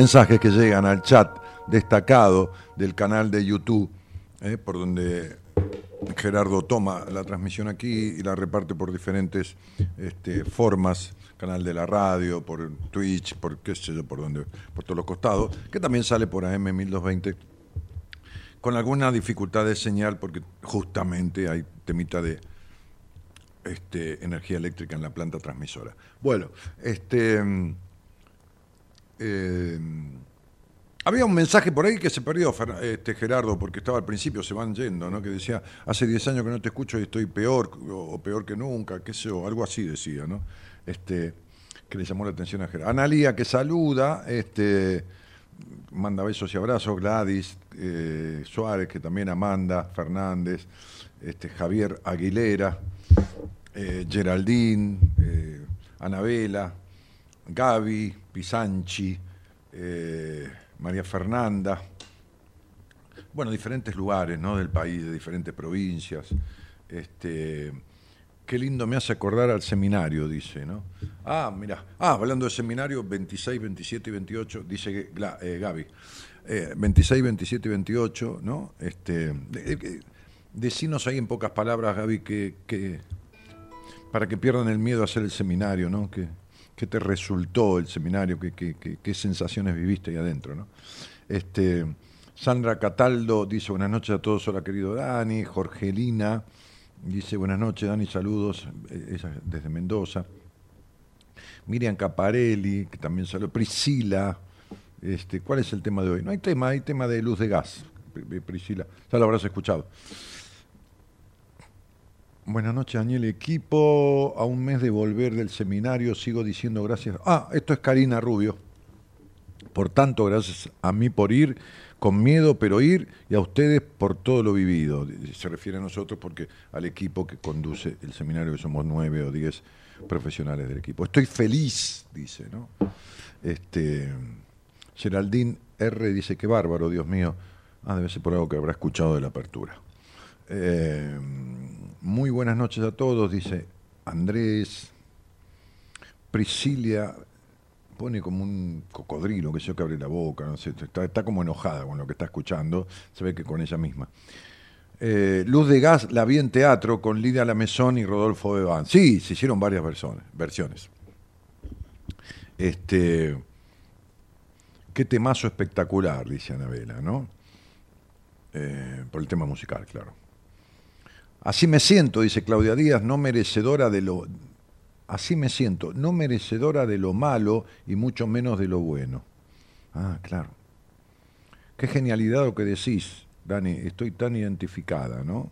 Mensajes que llegan al chat destacado del canal de YouTube, eh, por donde Gerardo toma la transmisión aquí y la reparte por diferentes este, formas, canal de la radio, por Twitch, por qué sé yo, por donde, por todos los costados, que también sale por AM 1220 con alguna dificultad de señal porque justamente hay temita de este, energía eléctrica en la planta transmisora. Bueno, este mm, eh, había un mensaje por ahí que se perdió, este, Gerardo, porque estaba al principio, se van yendo, ¿no? Que decía, hace 10 años que no te escucho y estoy peor, o, o peor que nunca, qué sé yo, algo así decía, ¿no? Este, que le llamó la atención a Gerardo. Analía, que saluda, este, manda besos y abrazos, Gladys eh, Suárez, que también Amanda Fernández, este, Javier Aguilera, eh, Geraldine, eh, Anabela, Gaby, Pisanchi, eh, María Fernanda, bueno, diferentes lugares ¿no? del país, de diferentes provincias. Este, qué lindo me hace acordar al seminario, dice, ¿no? Ah, mira, ah, hablando de seminario, 26, 27 y 28, dice que- eh, Gaby. Eh, 26, 27 y 28, ¿no? Este, de- de- decinos ahí en pocas palabras, Gaby, que, que para que pierdan el miedo a hacer el seminario, ¿no? ¿Qué, qué te resultó el seminario? ¿Qué, sensaciones viviste ahí adentro. Este, Sandra Cataldo dice buenas noches a todos, hola querido Dani. Jorgelina dice buenas noches, Dani, saludos, eh, ella desde Mendoza. Miriam Caparelli, que también saludó. Priscila, este, ¿cuál es el tema de hoy? No hay tema, hay tema de luz de gas, Pri- Priscila, ya lo habrás escuchado. Buenas noches, Daniel Equipo. A un mes de volver del seminario sigo diciendo gracias. Ah, esto es Karina Rubio. Por tanto, gracias a mí por ir, con miedo, pero ir, y a ustedes por todo lo vivido. Se refiere a nosotros porque al equipo que conduce el seminario, que somos nueve o diez profesionales del equipo. Estoy feliz, dice, ¿no? Este, Geraldine R. dice, qué bárbaro, Dios mío. Ah, debe ser por algo que habrá escuchado de la apertura. Eh, muy buenas noches a todos, dice Andrés. Priscilia pone como un cocodrilo, que yo que abre la boca, no sé, está, como enojada con lo que está escuchando, se ve que con ella misma. Eh, Luz de Gas la vi en teatro con Lidia Lamezón y Rodolfo Beban. Sí, se hicieron varias versiones. versiones. Este, qué temazo espectacular, dice Anabela, ¿no? Eh, por el tema musical, claro. Así me siento, dice Claudia Díaz, no merecedora de lo. Así me siento, no merecedora de lo malo y mucho menos de lo bueno. Ah, claro. Qué genialidad lo que decís, Dani. Estoy tan identificada, ¿no?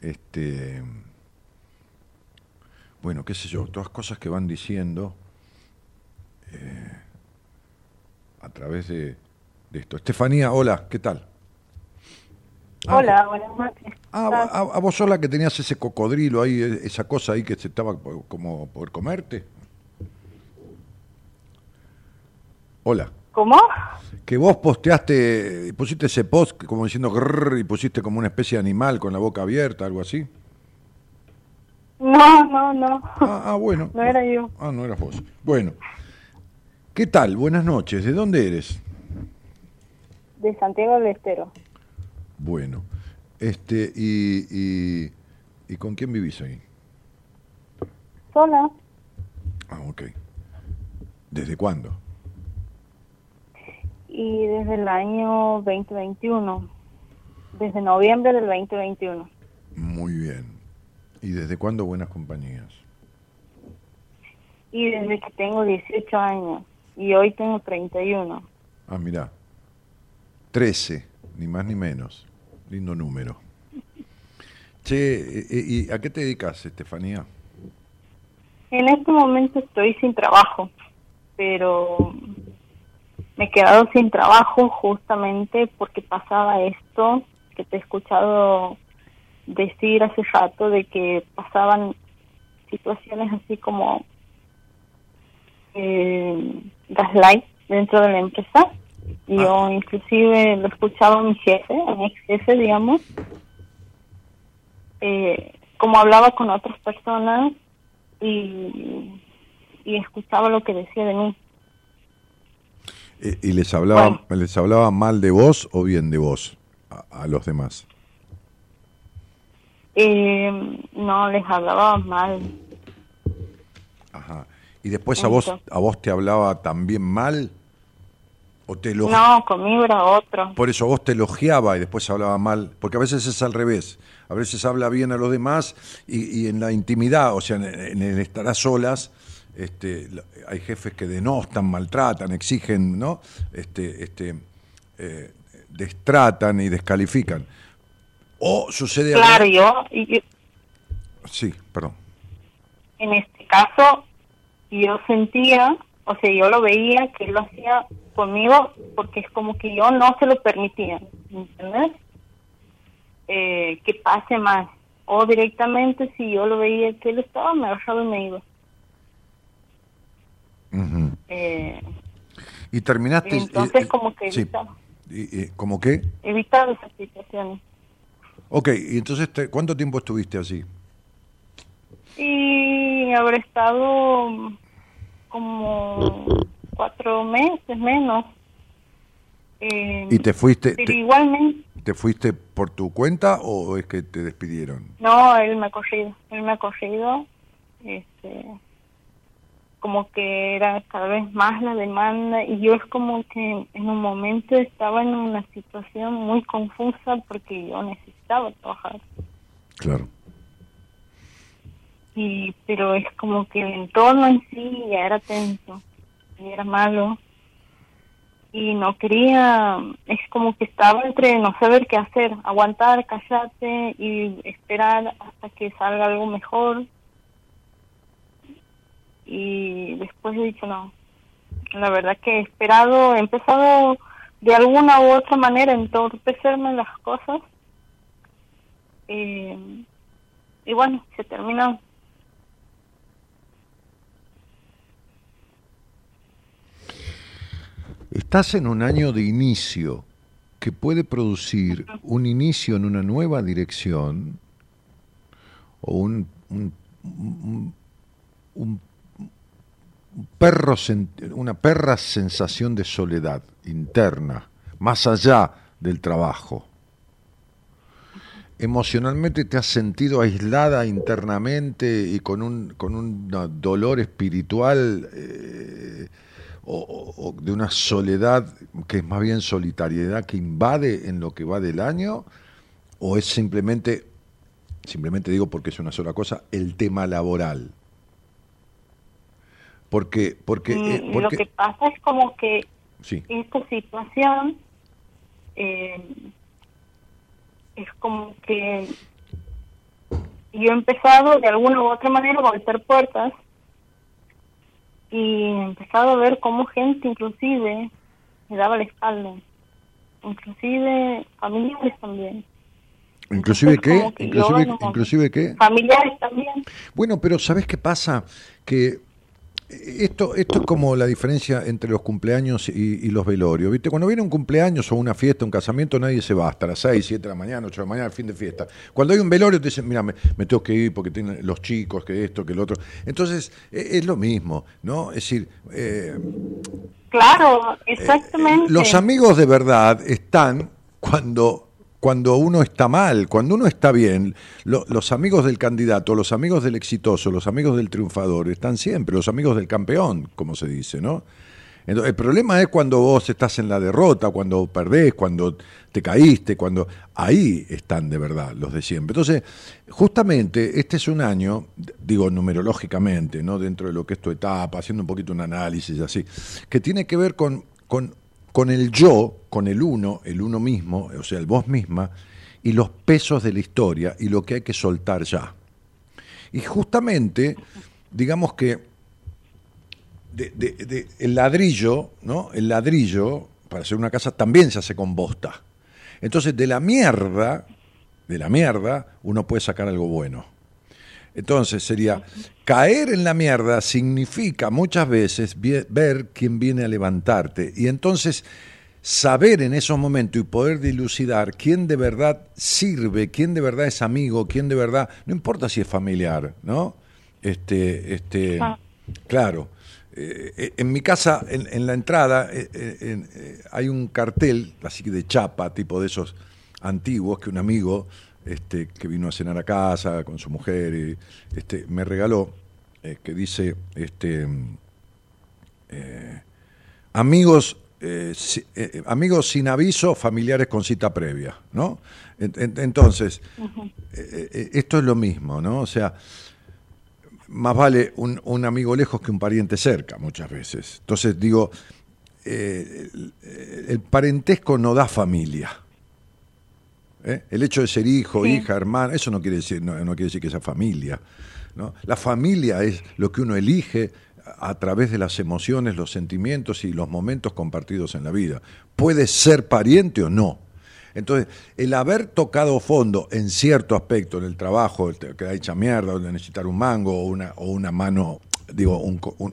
Este. Bueno, qué sé yo, todas cosas que van diciendo eh, a través de, de esto. Estefanía, hola, ¿qué tal? Ah, Hola, buenas noches. Ah, a, a vos sola que tenías ese cocodrilo ahí, e- esa cosa ahí que se estaba po- como por comerte. Hola. ¿Cómo? Que vos posteaste, pusiste ese post como diciendo grrr y pusiste como una especie de animal con la boca abierta, algo así. No, no, no. Ah, ah, bueno. No era yo. Ah, no eras vos. Bueno. ¿Qué tal? Buenas noches. ¿De dónde eres? De Santiago del Estero. Bueno. Este, y, y, ¿y con quién vivís ahí? Sola. Ah, ok. ¿Desde cuándo? Y desde el año 2021. Desde noviembre del 2021. Muy bien. ¿Y desde cuándo buenas compañías? Y desde que tengo 18 años. Y hoy tengo 31. Ah, mirá. 13 ni más ni menos. Lindo número. Che, eh, eh, ¿y a qué te dedicas, Estefanía? En este momento estoy sin trabajo, pero me he quedado sin trabajo justamente porque pasaba esto que te he escuchado decir hace rato de que pasaban situaciones así como eh, gaslight dentro de la empresa. Y Yo Ah. inclusive lo escuchaba a mi jefe, a mi ex jefe, digamos, eh, como hablaba con otras personas y, y escuchaba lo que decía de mí. Eh, ¿Y les hablaba, Bueno. les hablaba mal de vos o bien de vos a, a los demás? Eh, no les hablaba mal. Ajá. ¿Y después a vos, a vos te hablaba también mal? ¿O te elo- No, conmigo era otro. Por eso vos te elogiaba y después hablaba mal, porque a veces es al revés. A veces habla bien a los demás y, y en la intimidad, o sea, en, en el estar a solas, este, hay jefes que denostan, maltratan, exigen, ¿no? Este, este, eh, destratan y descalifican. O sucede Claro, yo, yo- Sí, perdón. en este caso, yo sentía, o sea, yo lo veía que él lo hacía conmigo porque es como que yo no se lo permitía, ¿entendés? Eh, que pase más. O directamente, si yo lo veía que él estaba, me agarraba y me iba. Eh, Y terminaste... entonces, eh, como que sí. evitaba, Y- y- ¿Cómo qué? evitaba esas situaciones. Ok, y entonces, te- ¿cuánto tiempo estuviste así? Y habré estado como cuatro meses menos. Eh, ¿Y te fuiste, pero te, igualmente, te fuiste por tu cuenta o es que te despidieron? no, él me ha corrido, él me ha corrido, este, como que era cada vez más la demanda y yo es como que en un momento estaba en una situación muy confusa porque yo necesitaba trabajar. Claro. y pero es como que el entorno en sí ya era tenso era malo. Y no quería es como que estaba entre no saber qué hacer aguantar callarte y esperar hasta que salga algo mejor. Y después he dicho no la verdad que he esperado he empezado de alguna u otra manera a entorpecerme las cosas eh, y bueno se terminó Estás en un año de inicio que puede producir un inicio en una nueva dirección o un, perro una perra sensación de soledad interna, más allá del trabajo. Emocionalmente te has sentido aislada internamente y con un, con un dolor espiritual eh, o, de una soledad que es más bien solitariedad que invade en lo que va del año o es simplemente simplemente digo porque es una sola cosa el tema laboral porque porque, Mm, eh, Lo que pasa es como que sí. esta situación eh, es como que yo he empezado de alguna u otra manera a golpear puertas y he empezado a ver cómo gente inclusive me daba la espalda, inclusive familiares también, inclusive entonces, qué inclusive no- inclusive qué familiares también. Bueno, pero ¿sabes qué pasa? Que esto, esto es como la diferencia entre los cumpleaños y, y los velorios. ¿Viste? Cuando viene un cumpleaños o una fiesta, un casamiento, nadie se va hasta las 6, 7 de la mañana, 8 de la mañana, fin de fiesta. Cuando hay un velorio, te dicen, mira, me, me tengo que ir porque tienen los chicos, que esto, que el otro. Entonces, e- es lo mismo, ¿no? Es decir, eh, Claro, exactamente. los amigos de verdad están cuando, cuando uno está mal, cuando uno está bien. Lo- los amigos del candidato, los amigos del exitoso, los amigos del triunfador están siempre, los amigos del campeón, como se dice, ¿no? Entonces, el problema es cuando vos estás en la derrota, cuando perdés, cuando te caíste, cuando ahí están de verdad los de siempre. Entonces, justamente este es un año, digo numerológicamente, no dentro de lo que es tu etapa, haciendo un poquito un análisis así, que tiene que ver con, con, con el yo, con el uno, el uno mismo, o sea, el vos misma, y los pesos de la historia y lo que hay que soltar ya. Y justamente, digamos que el ladrillo, ¿no? El ladrillo, para hacer una casa, también se hace con bosta. Entonces, de la mierda, de la mierda, uno puede sacar algo bueno. Entonces sería, caer en la mierda significa muchas veces ver quién viene a levantarte. Y entonces saber en esos momentos y poder dilucidar quién de verdad sirve, quién de verdad es amigo, quién de verdad, no importa si es familiar, ¿no? Este, este, ah. claro. Eh, eh, en mi casa, en, la entrada, eh, hay un cartel, así que de chapa, tipo de esos antiguos, que un amigo este, que vino a cenar a casa con su mujer y este, me regaló, que dice, este, eh, amigos, eh, amigos sin aviso, familiares con cita previa, ¿no? entonces, esto es lo mismo, ¿no? O sea, más vale un, un, amigo lejos que un pariente cerca, muchas veces. Entonces digo, el parentesco no da familia. ¿eh? El hecho de ser hijo, hija, hermano, eso no quiere decir, no, quiere decir que sea familia. ¿no? La familia es lo que uno elige a través de las emociones, los sentimientos y los momentos compartidos en la vida. Puede ser pariente o no. Entonces, el haber tocado fondo en cierto aspecto, en el trabajo, que ha hecha mierda, o necesitar un mango o una, o una mano, digo,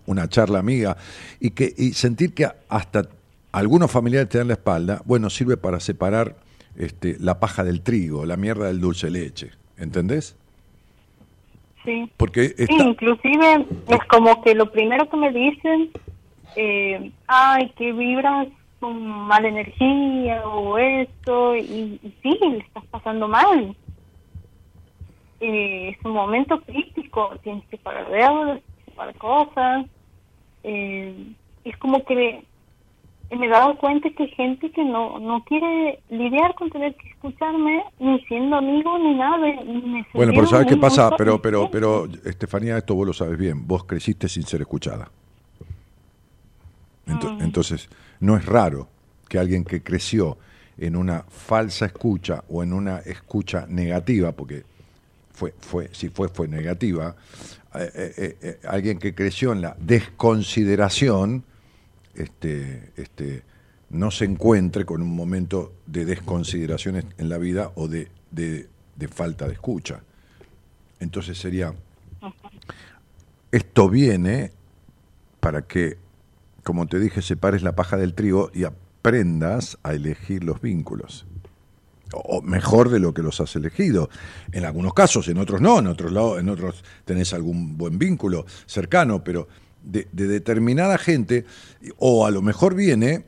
una charla amiga, y, que, y sentir que hasta algunos familiares te dan la espalda, bueno, sirve para separar este, la paja del trigo, la mierda del dulce leche, ¿entendés? Sí. Porque inclusive es como que lo primero que me dicen, eh, ay, que vibras con mala energía o esto, y, sí, le estás pasando mal. Eh, es un momento crítico, tienes que pagar deudas, pagar cosas. Eh, es como que me he dado cuenta que hay gente que no, no quiere lidiar con tener que escucharme, ni siendo amigo, ni nada. bueno, pero ¿sabes qué pasa? Pero, pero, pero, Estefanía, esto vos lo sabes bien, vos creciste sin ser escuchada. Mm. Entonces, no es raro que alguien que creció en una falsa escucha o en una escucha negativa, porque fue, fue, si fue, fue negativa, eh, eh, eh, alguien que creció en la desconsideración, este, este, no se encuentre con un momento de desconsideración en la vida o de, de, falta de escucha. Entonces sería, esto viene para que, como te dije, separes la paja del trigo y aprendas a elegir los vínculos. O mejor de lo que los has elegido. En algunos casos, en otros no, en otros, en otros tenés algún buen vínculo cercano, pero de, determinada gente, o a lo mejor viene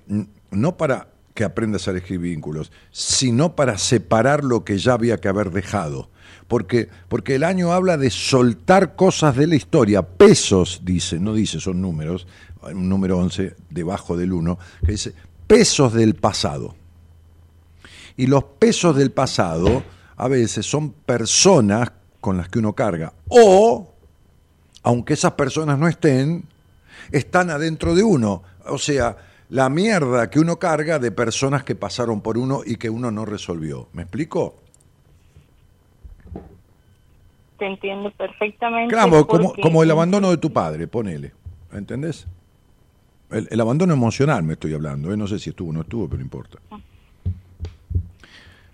no para que aprendas a elegir vínculos, sino para separar lo que ya había que haber dejado. Porque, porque el año habla de soltar cosas de la historia, pesos, dice, no dice, son números, un número 11 debajo del 1, que dice pesos del pasado. Y los pesos del pasado a veces son personas con las que uno carga, o aunque esas personas no estén, están adentro de uno. O sea, la mierda que uno carga de personas que pasaron por uno y que uno no resolvió. ¿Me explico? Te entiendo perfectamente. Claro, como, el abandono de tu padre, ponele. ¿Entendés? El, abandono emocional me estoy hablando. ¿eh? No sé si estuvo o no estuvo, pero no importa.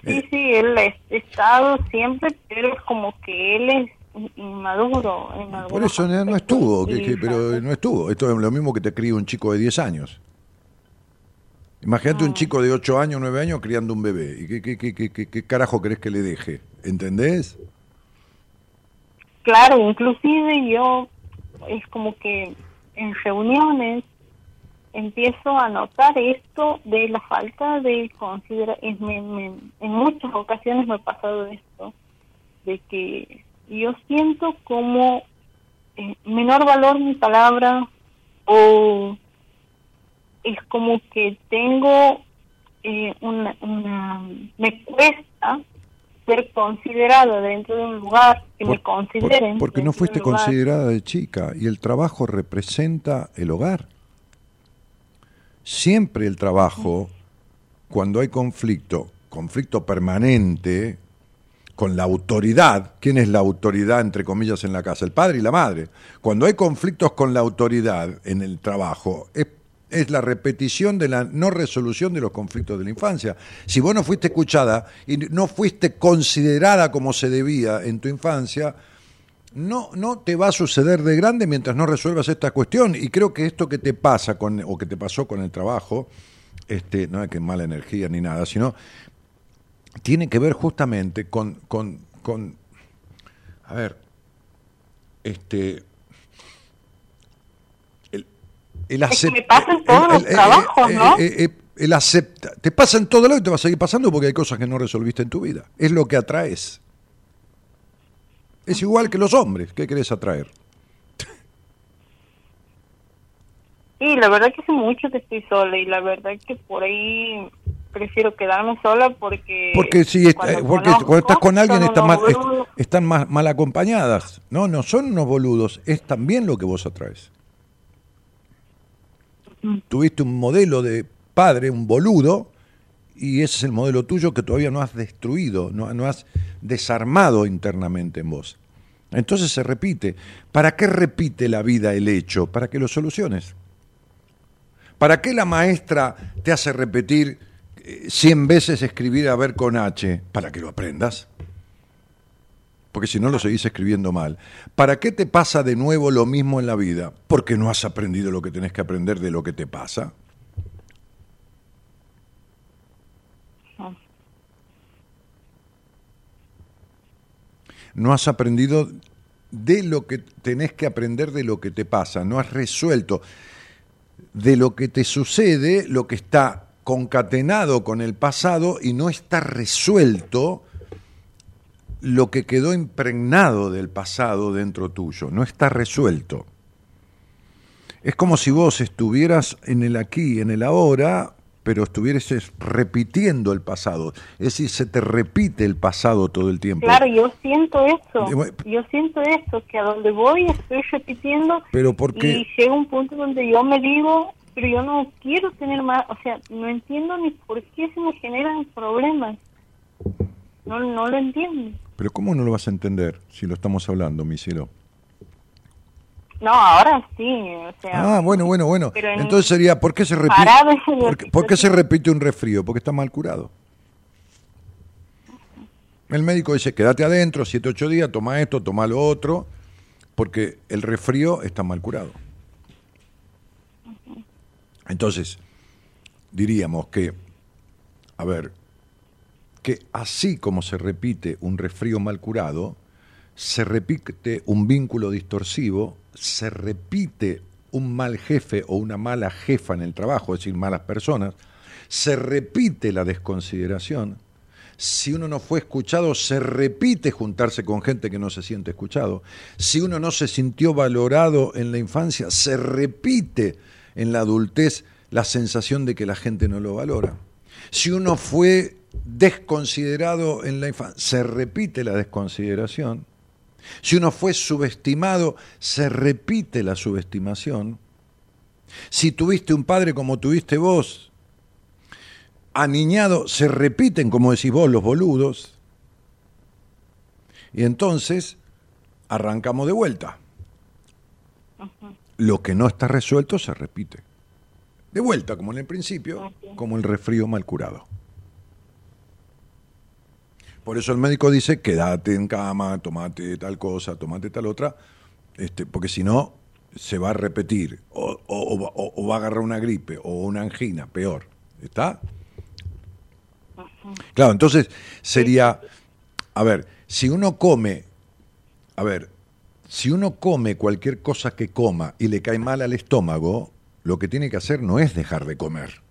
Sí, sí, él ha estado siempre, pero es como que él es inmaduro en Por eso no, estuvo, pero no estuvo. Esto es lo mismo que te cría un chico de 10 años. Imagínate un ah. chico de 8 años, 9 años criando un bebé. ¿Y qué, qué, qué, qué, carajo querés que le deje? ¿Entendés? Claro, inclusive yo es como que en reuniones empiezo a notar esto de la falta de considerar en, en muchas ocasiones me ha pasado esto de que yo siento como eh, menor valor mi palabra o es como que tengo eh, una, una, me cuesta ser considerada dentro de un lugar que me consideren. porque no fuiste considerada de chica y el trabajo representa el hogar. Siempre el trabajo cuando hay conflicto, conflicto permanente, con la autoridad, ¿quién es la autoridad entre comillas en la casa? El padre y la madre. Cuando hay conflictos con la autoridad en el trabajo, es, es, la repetición de la no resolución de los conflictos de la infancia. Si vos no fuiste escuchada y no fuiste considerada como se debía en tu infancia, no, no te va a suceder de grande mientras no resuelvas esta cuestión. Y creo que esto que te pasa con, o que te pasó con el trabajo, este, no es que mala energía ni nada, sino tiene que ver justamente con, con, con a ver, este, el, el es que me pasa en todos los trabajos, ¿no? el acepta, te pasa en todo lado y te va a seguir pasando porque hay cosas que no resolviste en tu vida. Es lo que atraes. Es igual que los hombres. ¿Qué querés atraer? Sí, la verdad que hace mucho que estoy sola y la verdad que por ahí prefiero quedarme sola porque... Porque si cuando, porque cuando estás con alguien están, mal, están más mal acompañadas. No, no son unos boludos, es también lo que vos atraes. Tuviste un modelo de padre, un boludo, y ese es el modelo tuyo que todavía no has destruido, no, no has desarmado internamente en vos. Entonces se repite. ¿Para qué repite la vida el hecho? Para que lo soluciones. ¿Para qué la maestra te hace repetir 100 veces escribir a ver con H? Para que lo aprendas. Porque si no lo seguís escribiendo mal. ¿Para qué te pasa de nuevo lo mismo en la vida? Porque no has aprendido lo que tenés que aprender de lo que te pasa. no has aprendido de lo que tenés que aprender de lo que te pasa, no has resuelto de lo que te sucede, lo que está concatenado con el pasado y no está resuelto lo que quedó impregnado del pasado dentro tuyo, no está resuelto. Es como si vos estuvieras en el aquí, en el ahora, pero estuvieras repitiendo el pasado. Es decir, se te repite el pasado todo el tiempo. Claro, yo siento eso. Yo siento eso, que a donde voy estoy repitiendo. Pero ¿por Y llega un punto donde yo me digo, pero yo no quiero tener más, o sea, no entiendo ni por qué se me generan problemas. No, no lo entiendo. Pero ¿cómo no lo vas a entender si lo estamos hablando, mi cielo? No, ahora sí, o sea... Ah, bueno, bueno, bueno. Entonces sería, ¿por qué se repite? ¿Por qué, se repite un resfrío? Porque está mal curado. El médico dice, quédate adentro, 7, 8 días, toma esto, toma lo otro, porque el resfrío está mal curado. Entonces, diríamos que, a ver, que así como se repite un resfrío mal curado, se repite un vínculo distorsivo se repite un mal jefe o una mala jefa en el trabajo, es decir, malas personas, se repite la desconsideración. Si uno no fue escuchado, se repite juntarse con gente que no se siente escuchado. Si uno no se sintió valorado en la infancia, se repite en la adultez la sensación de que la gente no lo valora. Si uno fue desconsiderado en la infancia, se repite la desconsideración. Si uno fue subestimado, se repite la subestimación. Si tuviste un padre como tuviste vos, aniñado, se repiten, como decís vos, los boludos. Y entonces arrancamos de vuelta. Lo que no está resuelto se repite. De vuelta, como en el principio, como el resfrío mal curado. Por eso el médico dice, quédate en cama, tomate tal cosa, tomate tal otra, este, porque si no, se va a repetir, o, va a agarrar una gripe, o una angina, peor. ¿Está? Claro, entonces sería, a ver, si uno come, a ver, si uno come cualquier cosa que coma y le cae mal al estómago, lo que tiene que hacer no es dejar de comer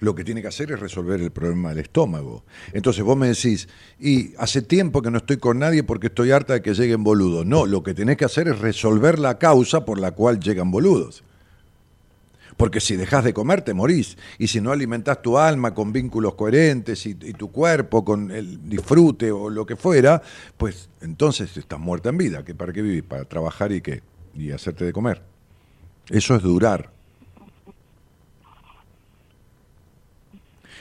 lo que tiene que hacer es resolver el problema del estómago. Entonces vos me decís, y hace tiempo que no estoy con nadie porque estoy harta de que lleguen boludos. No, lo que tenés que hacer es resolver la causa por la cual llegan boludos. Porque si dejas de comer te morís. Y si no alimentás tu alma con vínculos coherentes y, tu cuerpo con el disfrute o lo que fuera, pues entonces estás muerta en vida. ¿Que ¿Para qué vivís? Para trabajar y qué? Y hacerte de comer. Eso es durar.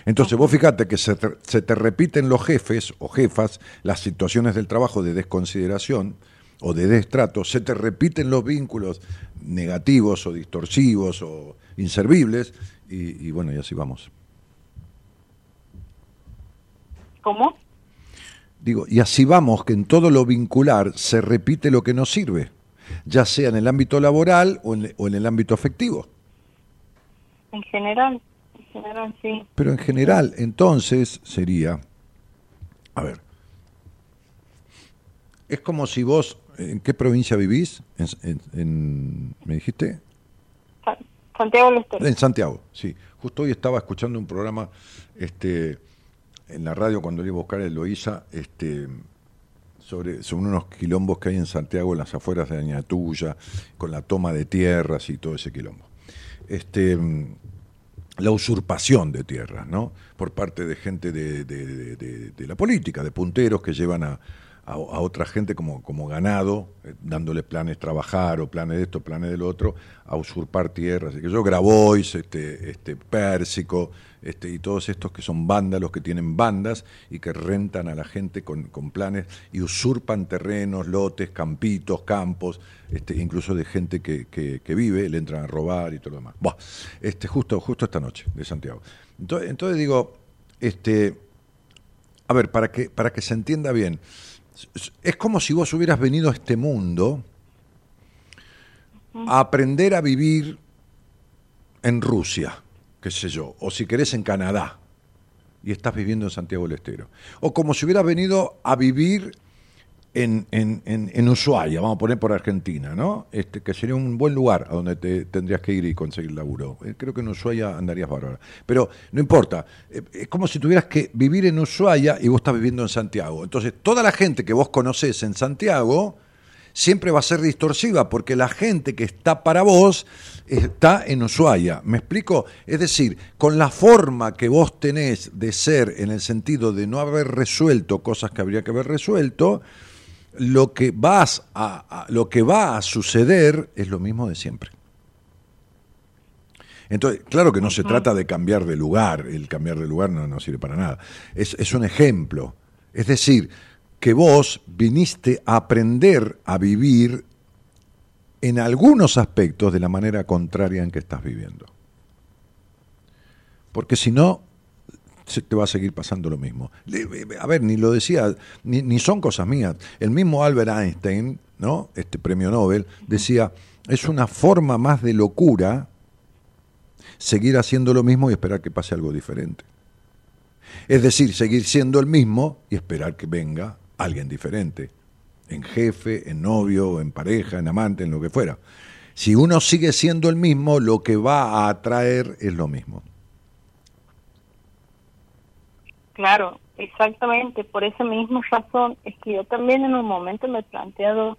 Entonces vos fíjate que se te, se te repiten los jefes o jefas las situaciones del trabajo de desconsideración o de destrato, se te repiten los vínculos negativos o distorsivos o inservibles y, y bueno, y así vamos. ¿Cómo? Digo, y así vamos, que en todo lo vincular se repite lo que no sirve, ya sea en el ámbito laboral o en, o en el ámbito afectivo. En general, general sí. Pero en general, entonces sería, a ver, es como si vos, ¿en qué provincia vivís? En, en- en- ¿Me dijiste? Sa- Santiago del. En Santiago, sí. Justo hoy estaba escuchando un programa este, en la radio cuando le iba a buscar a Eloísa este, sobre, sobre unos quilombos que hay en Santiago, en las afueras de Añatuya, con la toma de tierras y todo ese quilombo. Este, la usurpación de tierras, ¿no? Por parte de gente de, de- de- la política, de punteros que llevan a, a- otra gente como, como ganado, eh, dándole planes trabajar o planes de esto, planes del otro, a usurpar tierras. Y que yo, Grabois, este, este, Pérsico, este, y todos estos que son vándalos, que tienen bandas y que rentan a la gente con, con planes y usurpan terrenos, lotes, campitos, campos, este, incluso de gente que, que- vive, le entran a robar y todo lo demás. Buah, este, justo, esta noche de Santiago. Entonces, digo, este, a ver, para que se entienda bien, es como si vos hubieras venido a este mundo a aprender a vivir en Rusia, qué sé yo, o si querés en Canadá, y estás viviendo en Santiago del Estero. O como si hubieras venido a vivir en, en, en, en Ushuaia, vamos a poner por Argentina, ¿no? Este, que sería un buen lugar a donde te tendrías que ir y conseguir laburo. Eh, Creo que en Ushuaia andarías bárbaro. Pero no importa, eh, es como si tuvieras que vivir en Ushuaia y vos estás viviendo en Santiago. Entonces, toda la gente que vos conocés en Santiago siempre va a ser distorsiva porque la gente que está para vos está en Ushuaia. ¿Me explico? Es decir, con la forma que vos tenés de ser en el sentido de no haber resuelto cosas que habría que haber resuelto, lo que vas a, a- lo que va a suceder es lo mismo de siempre. Entonces, claro que no se trata de cambiar de lugar, el cambiar de lugar no, no sirve para nada. Es, es un ejemplo. Es decir, que vos viniste a aprender a vivir en algunos aspectos de la manera contraria en que estás viviendo. Porque si no, te va a seguir pasando lo mismo. Le- A ver, ni lo decía, ni, ni son cosas mías. El mismo Albert Einstein, ¿no? Este premio Nobel, decía, es una forma más de locura seguir haciendo lo mismo y esperar que pase algo diferente. Es decir, seguir siendo el mismo y esperar que venga alguien diferente, en jefe, en novio, en pareja, en amante, en lo que fuera. Si uno sigue siendo el mismo, lo que va a atraer es lo mismo. Claro, exactamente. Por esa misma razón es que yo también en un momento me he planteado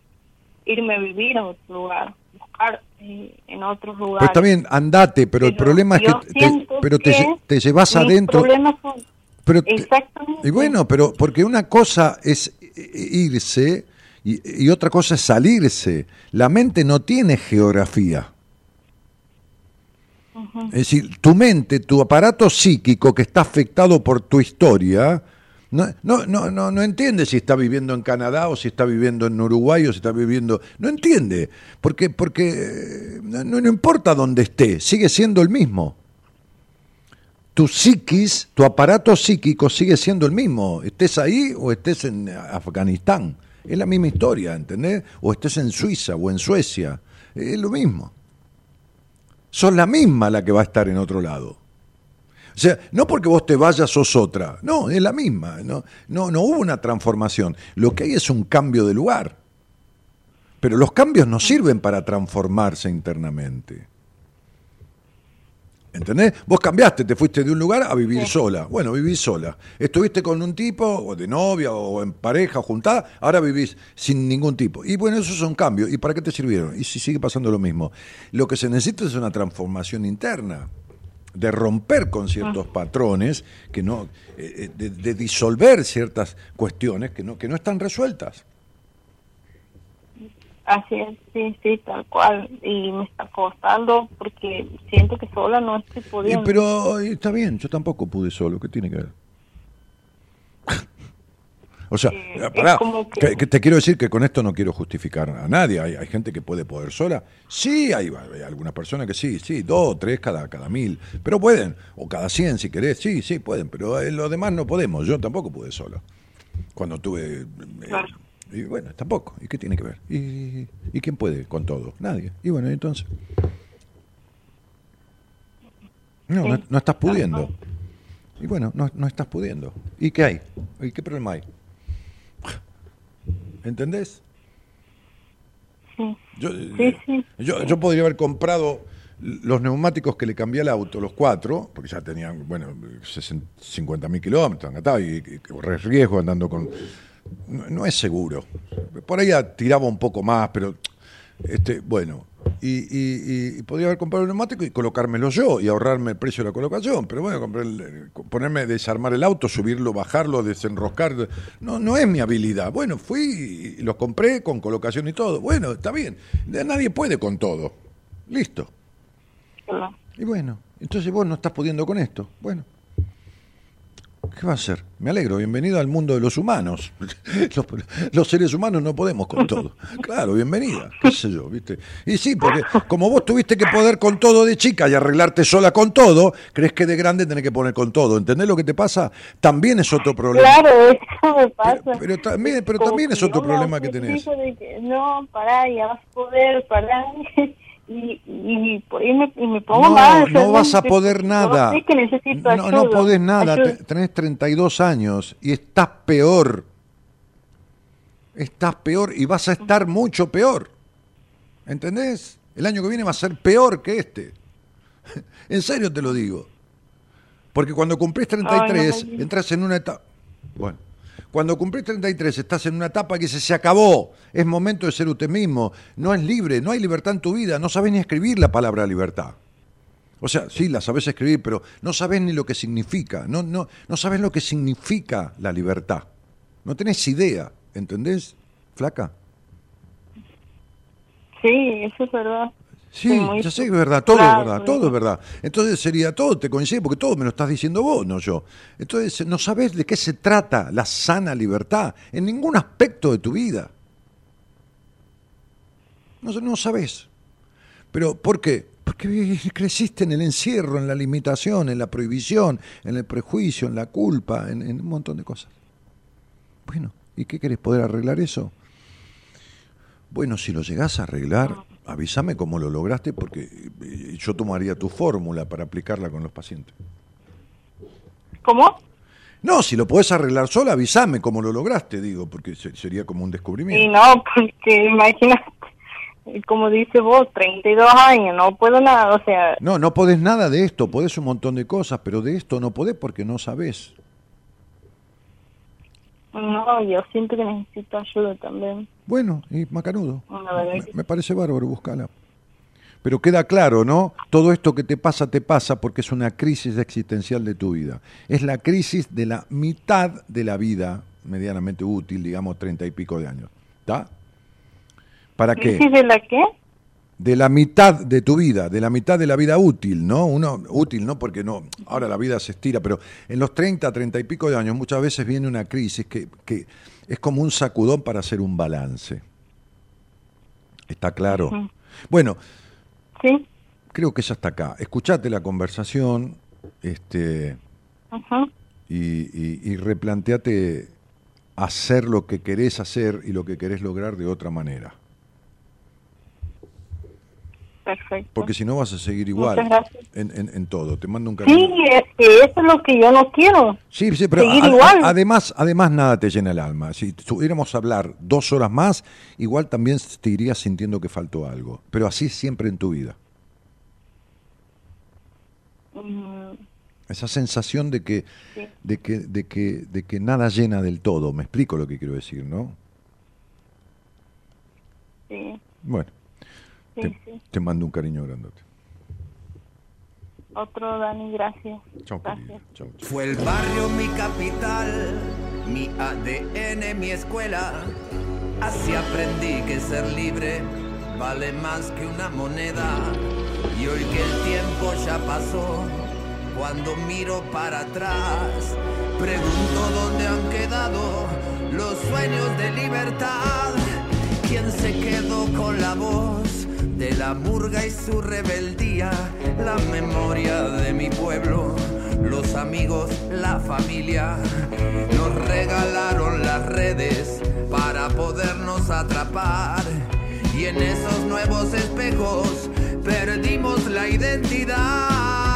irme a vivir a otro lugar, buscar eh, en otros Pero lugares. está bien, andate, pero, el problema es que te, pero te, que te llevas adentro. son- Pero te- Exactamente. y bueno, pero porque una cosa es irse y, y otra cosa es salirse. La mente no tiene geografía. Es decir, tu mente, tu aparato psíquico que está afectado por tu historia, no, no, no, no, no entiende si está viviendo en Canadá o si está viviendo en Uruguay o si está viviendo... No entiende, porque, porque eh, no, no importa dónde esté, sigue siendo el mismo. Tu psiquis, tu aparato psíquico sigue siendo el mismo, estés ahí o estés en Afganistán. Es la misma historia, ¿entendés? O estés en Suiza o en Suecia, es lo mismo sos la misma la que va a estar en otro lado. O sea, no porque vos te vayas sos otra, no, es la misma, no, no, no hubo una transformación, lo que hay es un cambio de lugar. Pero los cambios no sirven para transformarse internamente. ¿Entendés? Vos cambiaste, te fuiste de un lugar a vivir sola. Bueno, vivís sola. Estuviste con un tipo, o de novia, o en pareja, juntada, ahora vivís sin ningún tipo. Y bueno, esos son cambios. ¿Y para qué te sirvieron? Y si sigue pasando lo mismo. Lo que se necesita es una transformación interna, de romper con ciertos patrones, que no, eh, eh, de, de disolver ciertas cuestiones que no, que no están resueltas. Así es, sí, sí, tal cual. Y me está costando porque siento que sola no estoy Eh, pudiendo. pero eh, está bien, yo tampoco pude solo, ¿qué tiene que ver? O sea, Eh, eh, pará, que- te quiero decir que con esto no quiero justificar a nadie. Hay, hay gente que puede poder sola. Sí, hay, hay algunas personas que sí, sí, dos, tres cada, cada mil. Pero pueden, o cada cien si querés, sí, sí, pueden. Pero eh, los demás no podemos. Yo tampoco pude solo. Cuando tuve. Claro. Y bueno, tampoco. ¿Y qué tiene que ver? ¿Y, ¿Y quién puede con todo? Nadie. Y bueno, entonces. No, no, no estás pudiendo. Y bueno, no, no estás pudiendo. ¿Y qué hay? ¿Y qué problema hay? ¿Entendés? Sí. Yo, Sí, sí. yo, yo podría haber comprado los neumáticos que le cambié al auto, los cuatro, porque ya tenían, bueno, 50 mil kilómetros, andaba, y, y riesgo andando con... No, no es seguro. Por ahí tiraba un poco más, pero, este, bueno, y, y- y podría haber comprado el neumático y colocármelo yo y ahorrarme el precio de la colocación, pero bueno, comprar el- ponerme, desarmar el auto, subirlo, bajarlo, desenroscar, no, no es mi habilidad. Bueno, fui y los compré con colocación y todo. Bueno, está bien, nadie puede con todo. Listo. Y bueno, entonces vos no estás pudiendo con esto. Bueno, ¿qué va a hacer? Me alegro, bienvenido al mundo de los humanos. Los, los seres humanos no podemos con todo. Claro, bienvenida, qué sé yo, ¿viste? Y sí, porque como vos tuviste que poder con todo de chica y arreglarte sola con todo, crees que de grande tenés que poner con todo. ¿Entendés lo que te pasa? También es otro problema. Claro, eso me pasa. pero también- pero también es otro problema que tenés. de que, no, pará, ya vas a poder, pará. Y, y me, y me pongo No, mal. no vas a poder Yo nada. sé que necesito No, ayuda. no podés nada. ayuda. Te- Tenés 32 años y estás peor. Estás peor y vas a estar mucho peor. ¿Entendés? El año que viene va a ser peor que este. En serio te lo digo. Porque cuando cumplís 33, Ay, no me- entras en una etapa. Bueno, cuando cumplís 33, estás en una etapa que se, se acabó. Es momento de ser usted mismo. No es libre, no hay libertad en tu vida. No sabes ni escribir la palabra libertad. O sea, sí, la sabes escribir, pero no sabes ni lo que significa. No, no, no sabes lo que significa la libertad. No tenés idea, ¿entendés, flaca? Sí, eso es verdad. Sí, ya sé que es verdad, todo es verdad, todo es verdad. Entonces sería todo, te coincide, porque todo me lo estás diciendo vos, no yo. Entonces no sabes de qué se trata la sana libertad en ningún aspecto de tu vida. No, no sabes. Pero ¿por qué? Porque creciste en el encierro, en la limitación, en la prohibición, en el prejuicio, en la culpa, en, en un montón de cosas. Bueno, ¿y qué querés poder arreglar eso? Bueno, si lo llegás a arreglar, avísame cómo lo lograste porque eh, yo tomaría tu fórmula para aplicarla con los pacientes. ¿Cómo? No, si lo podés arreglar sola, avísame cómo lo lograste, digo, porque se- sería como un Y descubrimiento. no, porque imagínate, como dice vos, 32 años, no puedo nada, o sea, No, no podés nada de esto, podés un montón de cosas, pero de esto no podés porque no sabés. no, yo siento que necesito ayuda también. Bueno, y macanudo. Verdad Me, me parece bárbaro, buscala. Pero queda claro, ¿no? Todo esto que te pasa, te pasa porque es una crisis existencial de tu vida. Es la crisis de la mitad de la vida medianamente útil, digamos, treinta y pico de años. ¿Está? ¿Para qué? ¿Crisis de la qué? de la mitad de tu vida, de la mitad de la vida útil, ¿no? Uno útil, no porque no, ahora la vida se estira, pero en los 30, 30 y pico de años muchas veces viene una crisis que, que es como un sacudón para hacer un balance. ¿Está claro? Bueno, Sí, creo que ya está acá. Escuchate la conversación este, y, y replanteate hacer lo que querés hacer y lo que querés lograr de otra manera. Perfecto. Porque si no vas a seguir igual en, en, en todo. Te mando un cariño. Sí, es que eso es lo que yo no quiero. Sí, sí, pero Seguir a- a- igual. además, además nada te llena el alma. Si pudiéramos hablar dos horas más, igual también te irías sintiendo que faltó algo. Pero así siempre en tu vida. Mm, Esa sensación de que, Sí. de que, de que, de que nada llena del todo. Me explico lo que quiero decir, ¿no? sí, Bueno, sí, te, sí. te mando un cariño grandote. Otro Dani, gracias. Chao, Gracias. querida. Chao, chao. Fue el barrio mi capital, mi ADN mi escuela. Así aprendí que ser libre vale más que una moneda. Y hoy que el tiempo ya pasó, cuando miro para atrás, pregunto dónde han quedado los sueños de libertad. ¿Quién se quedó con la voz de la murga y su rebeldía? La memoria de mi pueblo, los amigos, la familia. Nos regalaron las redes para podernos atrapar. Y en esos nuevos espejos perdimos la identidad.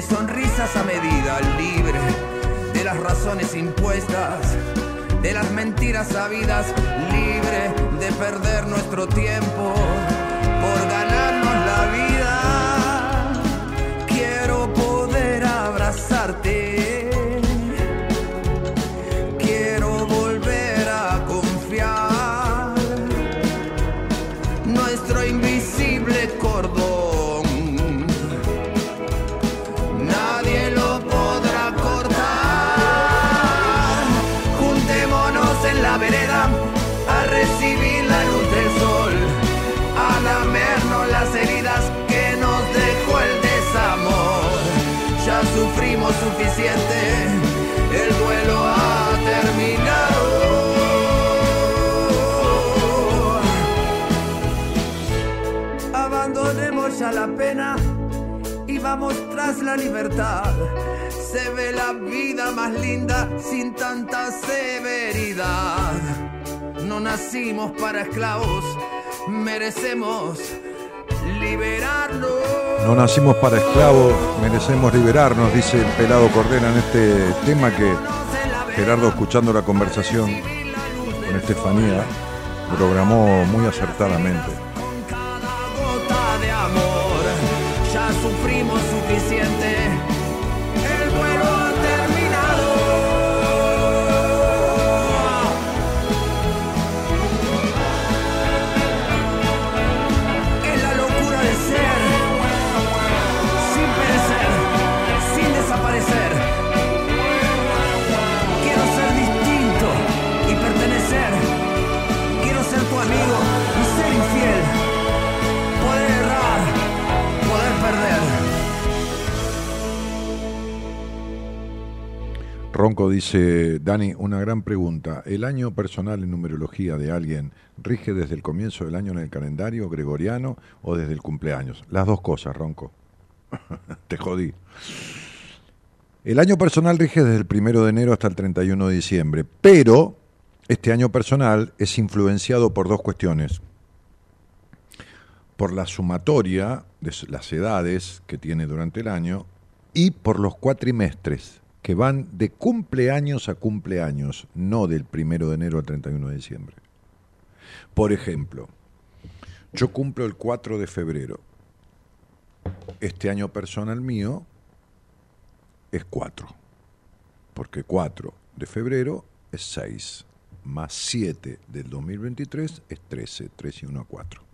De sonrisas a medida, libre de las razones impuestas, de las mentiras sabidas, libre de perder nuestro tiempo tras la libertad. Se ve la vida más linda sin tanta severidad. No nacimos para esclavos, merecemos liberarnos. No nacimos para esclavos, merecemos liberarnos, dice el pelado Cordera en este tema que Gerardo, escuchando la conversación con Estefanía, programó muy acertadamente. Sufrimos suficiente. Ronco dice, Dani, una gran pregunta. ¿El año personal en numerología de alguien rige desde el comienzo del año en el calendario gregoriano o desde el cumpleaños? Las dos cosas, Ronco. Te jodí. El año personal rige desde el primero de enero hasta el 31 de diciembre, pero este año personal es influenciado por dos cuestiones. Por la sumatoria de las edades que tiene durante el año y por los cuatrimestres que van de cumpleaños a cumpleaños, no del primero de enero al 31 de diciembre. Por ejemplo, yo cumplo el 4 de febrero. Este año personal mío es 4. Porque 4 de febrero es 6. Más 7 del 2023 es 13. 3 y 1 a 4.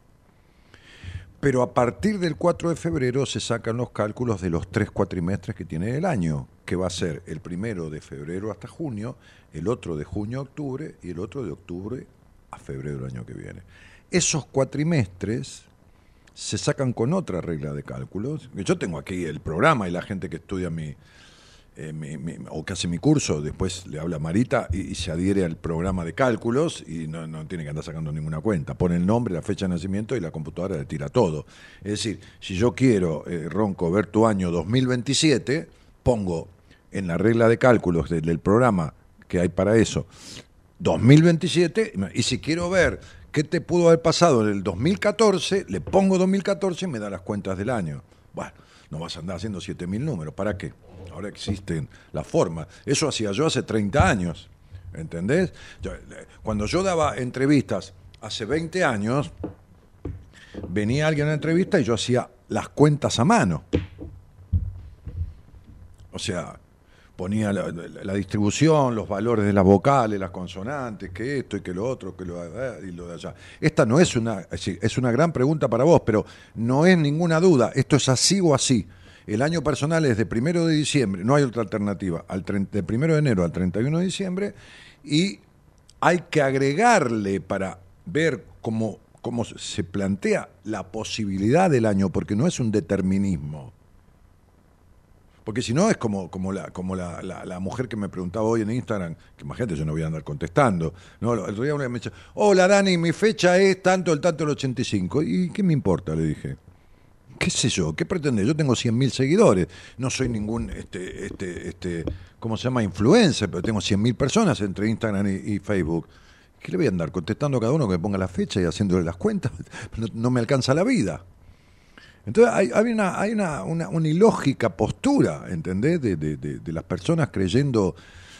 Pero a partir del 4 de febrero se sacan los cálculos de los tres cuatrimestres que tiene el año, que va a ser el primero de febrero hasta junio, el otro de junio a octubre y el otro de octubre a febrero del año que viene. Esos cuatrimestres se sacan con otra regla de cálculos. Yo tengo aquí el programa y la gente que estudia mi, eh, o que hace mi curso, después le habla Marita y, se adhiere al programa de cálculos y no, tiene que andar sacando ninguna cuenta. Pone el nombre, la fecha de nacimiento y la computadora le tira todo. Es decir, si yo quiero, eh, Ronco, ver tu año 2027, pongo en la regla de cálculos del programa que hay para eso 2027 y si quiero ver ¿Qué te pudo haber pasado en el 2014? Le pongo 2014 y me da las cuentas del año. Bueno, no vas a andar haciendo 7.000 números. ¿Para qué? Ahora existen las formas. Eso hacía yo hace 30 años. ¿Entendés? cuando yo daba entrevistas hace 20 años, venía alguien a la entrevista y yo hacía las cuentas a mano. O sea, ponía la, distribución, los valores de las vocales, las consonantes, que esto y que lo otro, que lo, y lo de allá. Esta no es una, es una gran pregunta para vos, pero no es ninguna duda, esto es así o así. El año personal es de primero de diciembre, no hay otra alternativa, al de primero de enero al 31 de diciembre, y hay que agregarle para ver cómo, cómo se plantea la posibilidad del año, porque no es un determinismo. Porque si no es como, como, la, como la, la, mujer que me preguntaba hoy en Instagram, que imagínate, yo no voy a andar contestando. ¿no? El otro día me dice, hola Dani, mi fecha es tanto, el tanto, el 85. ¿Y qué me importa? Le dije. ¿Qué sé yo? ¿Qué pretende? Yo tengo 100.000 seguidores. No soy ningún, este, este, este, ¿cómo se llama? Influencer, pero tengo 100.000 personas entre Instagram y, Facebook. ¿Qué le voy a andar contestando a cada uno que me ponga la fecha y haciéndole las cuentas? no me alcanza la vida. Entonces hay, una, hay una, una, ilógica postura, ¿entendés? De, de, de, las personas creyendo...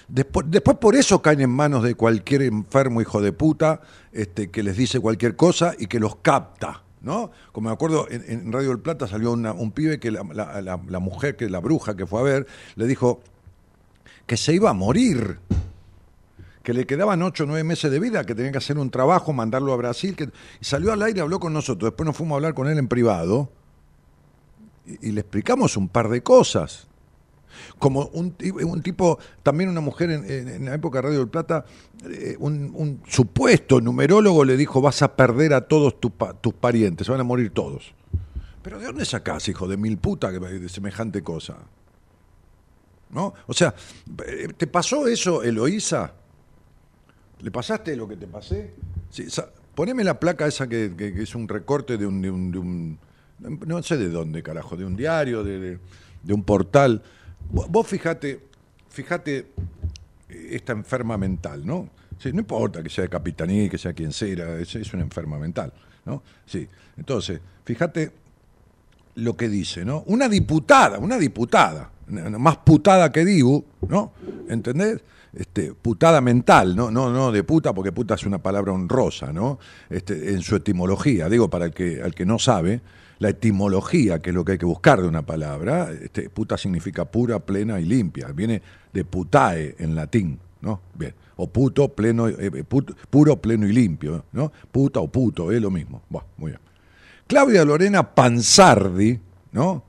Después, después por eso caen en manos de cualquier enfermo hijo de puta este, que les dice cualquier cosa y que los capta. ¿No? Como me acuerdo, en, Radio del Plata salió un pibe que la, mujer, que la bruja que fue a ver, le dijo que se iba a morir, que le quedaban ocho o nueve meses de vida, que tenía que hacer un trabajo, mandarlo a Brasil, que, y salió al aire, habló con nosotros, después nos fuimos a hablar con él en privado, y, le explicamos un par de cosas. Como un, un tipo, también una mujer en, la época de Radio del Plata, eh, un, supuesto numerólogo le dijo, vas a perder a todos tus parientes, se van a morir todos. Pero ¿de dónde sacás, hijo de mil puta, de semejante cosa? ¿No? O sea, eh, ¿te pasó eso, Eloísa? ¿Le pasaste lo que te pasé? Sí, poneme la placa esa que, es un recorte de un no sé de dónde, carajo, de un diario, de, un portal. Vos fijate, fíjate eh, esta enferma mental, ¿no? Sí, no importa que sea de Capitaní, que sea quien sea, es, es una enferma mental, ¿no? Sí, entonces, fíjate lo que dice, ¿no? Una diputada, una diputada, más putada que Dibu, ¿no? ¿Entendés? Este, putada mental, ¿no? No, no de puta, porque puta es una palabra honrosa, ¿no? Este, en su etimología, digo para el que, al que no sabe, la etimología, que es lo que hay que buscar de una palabra, este, puta significa pura, plena y limpia. Viene de putae en latín, ¿no? Bien. O puto, pleno, eh, eh, puro, pleno y limpio, ¿no? Puta o puto, es lo mismo. muy bien. Claudia Lorena Panzardi, ¿no?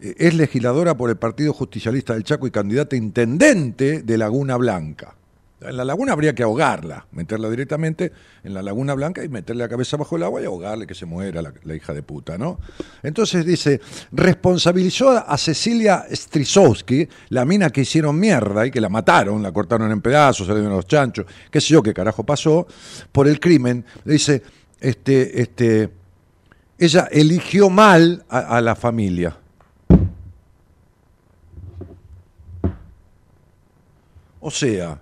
Eh, es legisladora por el Partido Justicialista del Chaco y candidata intendente de Laguna Blanca. En la laguna habría que ahogarla, meterla directamente en la laguna blanca y meterle la cabeza bajo el agua y ahogarle que se muera la, hija de puta, ¿no? Entonces dice, responsabilizó a Cecilia Strisowski, la mina que hicieron mierda y que la mataron, la cortaron en pedazos, salieron los chanchos, qué sé yo qué carajo pasó, por el crimen. Dice, este, este, ella eligió mal a la familia. O sea,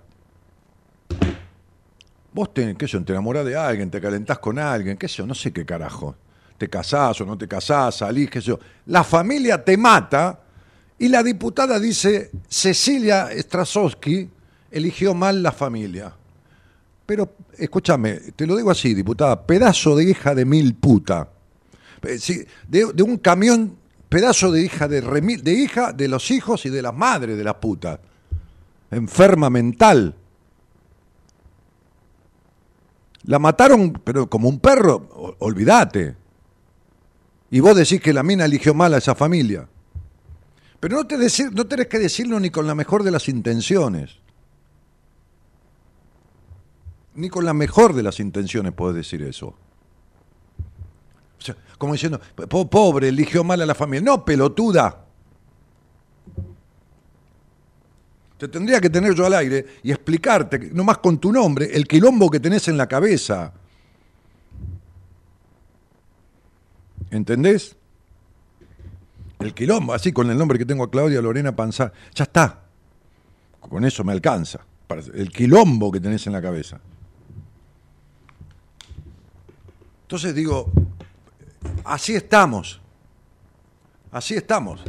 Vos te, qué te enamorás de alguien, te calentás con alguien, qué sé no sé qué carajo. Te casás o no te casás, salís, qué sé yo. La familia te mata y la diputada dice, Cecilia Strasowski eligió mal la familia. Pero, escúchame, te lo digo así, diputada, pedazo de hija de mil puta. Eh, de, de un camión pedazo de hija de, remil, de hija de los hijos y de las madres de la puta. Enferma mental. La mataron, pero como un perro, olvídate. Y vos decís que la mina eligió mal a esa familia. Pero no, te decir, no tenés que decirlo ni con la mejor de las intenciones. Ni con la mejor de las intenciones podés decir eso. Como diciendo, "Po- pobre, eligió mal a la familia. No, pelotuda. Te tendría que tener yo al aire y explicarte, nomás con tu nombre, el quilombo que tenés en la cabeza. ¿Entendés? El quilombo, así con el nombre que tengo a Claudia Lorena Panzar. Ya está. Con eso me alcanza. El quilombo que tenés en la cabeza. Entonces digo, así estamos. Así estamos.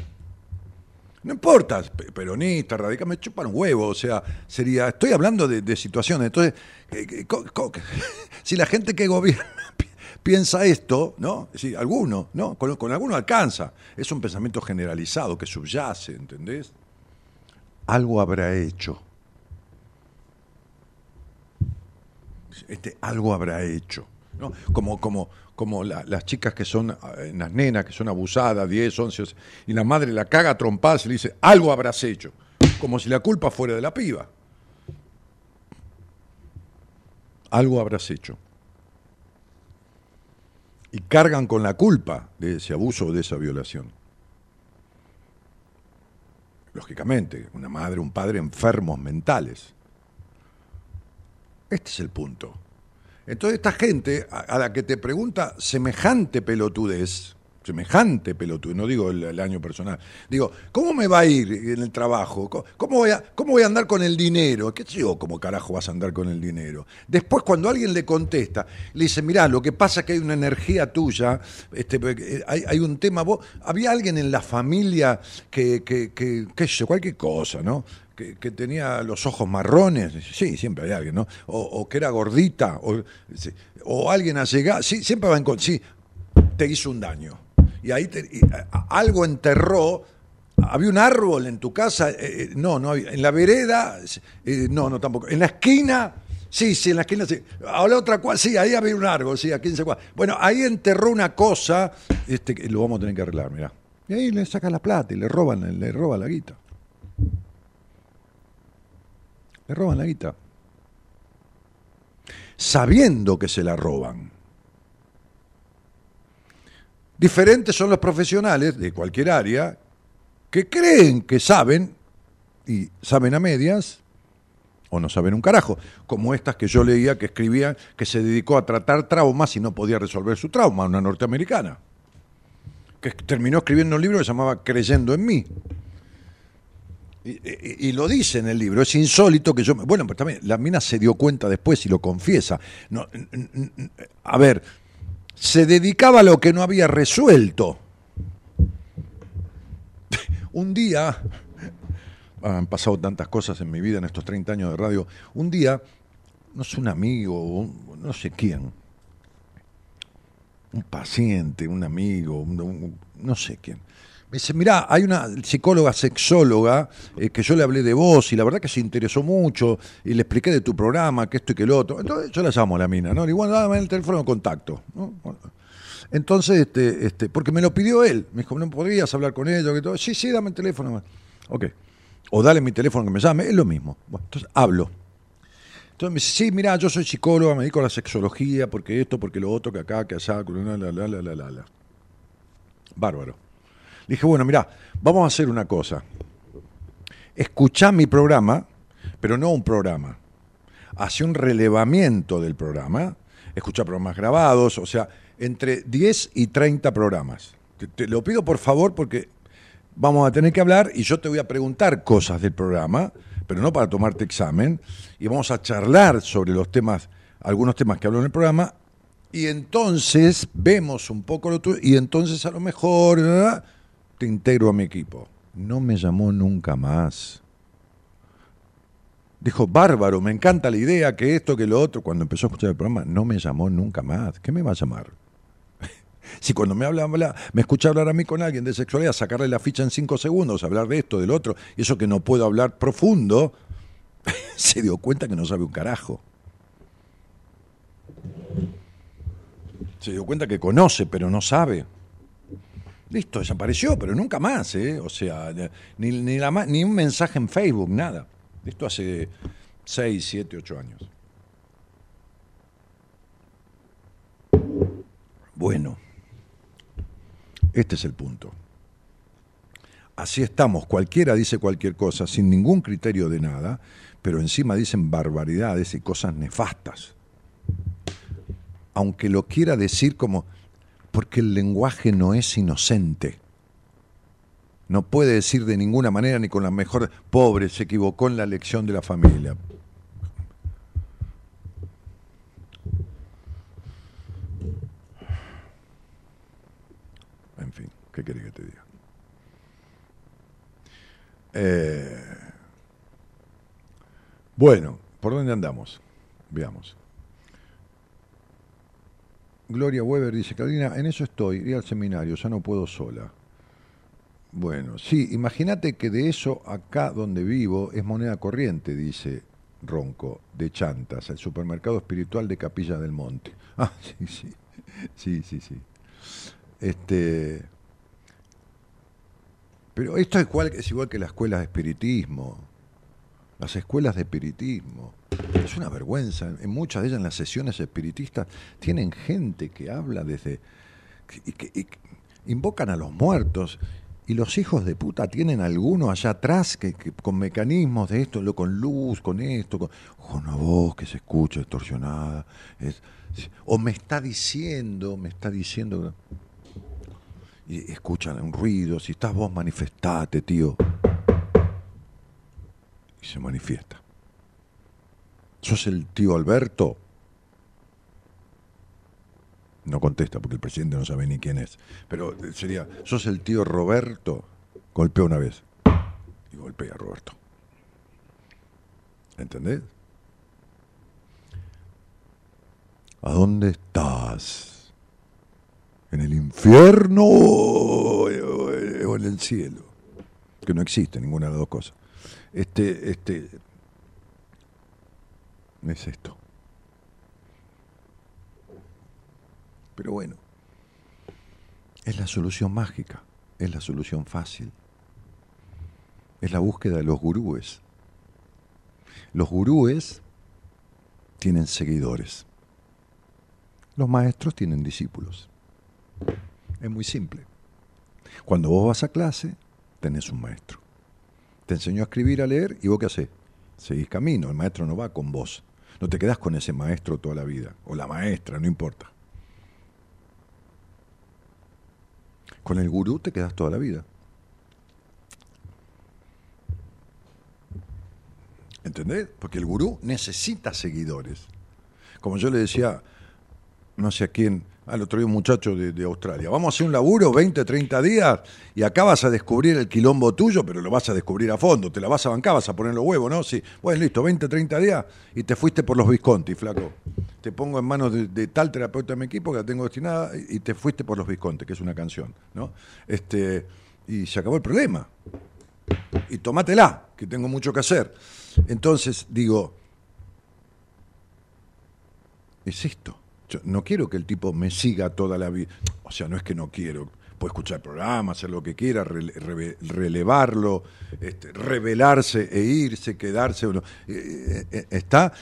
No importa, pe- peronista, radical, me chupan un huevo, o sea, sería, estoy hablando de, situaciones, entonces, si la gente que gobierna pi- piensa esto, ¿no? Sí, alguno, ¿no? Con, con alguno alcanza, es un pensamiento generalizado que subyace, ¿entendés? Algo habrá hecho. Este, algo habrá hecho. ¿no? Como, como, como la- las chicas que son, las nenas que son abusadas, 10, 11, y la madre la caga a trompadas y le dice, algo habrás hecho. Como si la culpa fuera de la piba. Algo habrás hecho. Y cargan con la culpa de ese abuso o de esa violación. Lógicamente, una madre, un padre enfermos mentales. Este es el punto. Entonces esta gente a, la que te pregunta semejante pelotudez, semejante pelotudez, no digo el, año personal, digo, ¿cómo me va a ir en el trabajo? ¿Cómo, voy a, ¿Cómo voy a andar con el dinero? ¿Qué sé yo cómo carajo vas a andar con el dinero? Después cuando alguien le contesta, le dice, mirá, lo que pasa es que hay una energía tuya, este, eh, hay, un tema, había alguien en la familia que qué sé yo, cualquier cosa, ¿no? Que, tenía los ojos marrones, sí, siempre hay alguien, ¿no? O, que era gordita, o, alguien allegado, sí, siempre va en contra, sí, te hizo un daño. Y ahí te- algo enterró, había un árbol en tu casa, eh, eh, no, no había, en la vereda, eh, no, no tampoco, en la esquina, sí, sí, en la esquina, sí, a la otra cuadra, sí, ahí había un árbol, sí, a 15 cuadras. Bueno, ahí enterró una cosa, este, lo vamos a tener que arreglar, mirá. Y ahí le sacan la plata y le roban, le roban la guita. Le roban la guita. Sabiendo que se la roban. Diferentes son los profesionales de cualquier área que creen que saben y saben a medias o no saben un carajo, como estas que yo leía que escribían que se dedicó a tratar traumas y no podía resolver su trauma, una norteamericana, que terminó escribiendo un libro que se llamaba Creyendo en mí. Y, lo dice en el libro, es insólito que yo... me- Bueno, pero también la mina se dio cuenta después y lo confiesa. No, a ver, se dedicaba a lo que no había resuelto. Un día, han pasado tantas cosas en mi vida en estos 30 años de radio, un día, no sé, un amigo, no sé quién, un paciente, un amigo, no sé quién. Dice, mirá, hay una psicóloga sexóloga eh, que yo le hablé de vos y la verdad que se interesó mucho y le expliqué de tu programa, que esto y que lo otro. Entonces yo la llamo a la mina, ¿no? Le bueno, dame el teléfono de contacto. entonces, este, este, porque me lo pidió él. Me dijo, ¿no podrías hablar con ella? Que todo? Sí, sí, dame el teléfono. Ok. O dale mi teléfono que me llame, es lo mismo. Entonces hablo. Entonces me dice, sí, mira, yo soy psicóloga, me dedico a la sexología, porque esto, porque lo otro, que acá, que allá, que la, la, la, la, la, la. Bárbaro. Dije, bueno, mira, vamos a hacer una cosa. Escuchá mi programa, pero no un programa. Hace un relevamiento del programa, escucha programas grabados, o sea, entre 10 y 30 programas. Te, lo pido por favor porque vamos a tener que hablar y yo te voy a preguntar cosas del programa, pero no para tomarte examen, y vamos a charlar sobre los temas, algunos temas que hablo en el programa, y entonces vemos un poco lo tuyo, y entonces a lo mejor. Te integro a mi equipo. No me llamó nunca más. Dijo, bárbaro, me encanta la idea, que esto, que lo otro. Cuando empezó a escuchar el programa, no me llamó nunca más. ¿Qué me va a llamar? Si cuando me habla, me escucha hablar a mí con alguien de sexualidad, sacarle la ficha en cinco segundos, hablar de esto, del otro, y eso que no puedo hablar profundo, se dio cuenta que no sabe un carajo. Se dio cuenta que conoce, pero no sabe. Listo, desapareció, pero nunca más, ¿eh? O sea, ni, ni, ni un mensaje en Facebook, nada. Esto hace 6, 7, 8 años. Bueno, este es el punto. Así estamos, cualquiera dice cualquier cosa sin ningún criterio de nada, pero encima dicen barbaridades y cosas nefastas. Aunque lo quiera decir como, porque el lenguaje no es inocente. No puede decir de ninguna manera ni con la mejor, pobre, se equivocó en la elección de la familia. En fin, ¿qué querés que te diga? Eh, bueno, ¿por dónde andamos? Veamos. Gloria Weber dice, Carolina, en eso estoy, ir al seminario, ya no puedo sola. Bueno, sí, imagínate que de eso acá donde vivo es moneda corriente, dice Ronco, de Chantas, el supermercado espiritual de Capilla del Monte. Ah, sí, sí, sí, sí, sí. Este, pero esto es igual, es igual que las escuelas de espiritismo, las escuelas de espiritismo. Es una vergüenza. En muchas de ellas, en las sesiones espiritistas, tienen gente que habla desde. y que, invocan a los muertos. Y los hijos de puta tienen alguno allá atrás que, con mecanismos de esto, con luz, con esto, con, una voz que se escucha distorsionada. o me está diciendo, me está diciendo. Y escuchan un ruido, si estás vos manifestate, tío. Se manifiesta. ¿Sos el tío Alberto? No contesta porque el presidente no sabe ni quién es. Pero sería, ¿sos el tío Roberto? Golpea una vez. Y golpea a Roberto. ¿Entendés? ¿A dónde estás? ¿En el infierno o en el cielo? Que no existe ninguna de las dos cosas. Este, este, es esto. Pero bueno, es la solución mágica, es la solución fácil, es la búsqueda de los gurúes. Los gurúes tienen seguidores, los maestros tienen discípulos. Es muy simple. Cuando vos vas a clase, tenés un maestro. Te enseñó a escribir, a leer, y vos qué haces? Seguís camino, el maestro no va con vos. No te quedás con ese maestro toda la vida, o la maestra, no importa. Con el gurú te quedas toda la vida. ¿Entendés? Porque el gurú necesita seguidores. Como yo le decía, no sé a quién, al otro día un muchacho de, Australia. Vamos a hacer un laburo 20, 30 días y acá vas a descubrir el quilombo tuyo, pero lo vas a descubrir a fondo. Te la vas a bancar, vas a poner los huevos, ¿no? Sí. Bueno, listo, 20, 30 días y te fuiste por los Visconti, flaco. Te pongo en manos de, tal terapeuta de mi equipo que la tengo destinada y te fuiste por los Visconti, que es una canción, ¿no? Este, y se acabó el problema. Y tomátela, que tengo mucho que hacer. Entonces, digo, es esto yo no quiero que el tipo me siga toda la vida. O sea, no es que no quiero. Puede escuchar el programa, hacer lo que quiera, relevarlo, este, revelarse e irse, quedarse. Eh, eh, eh, está.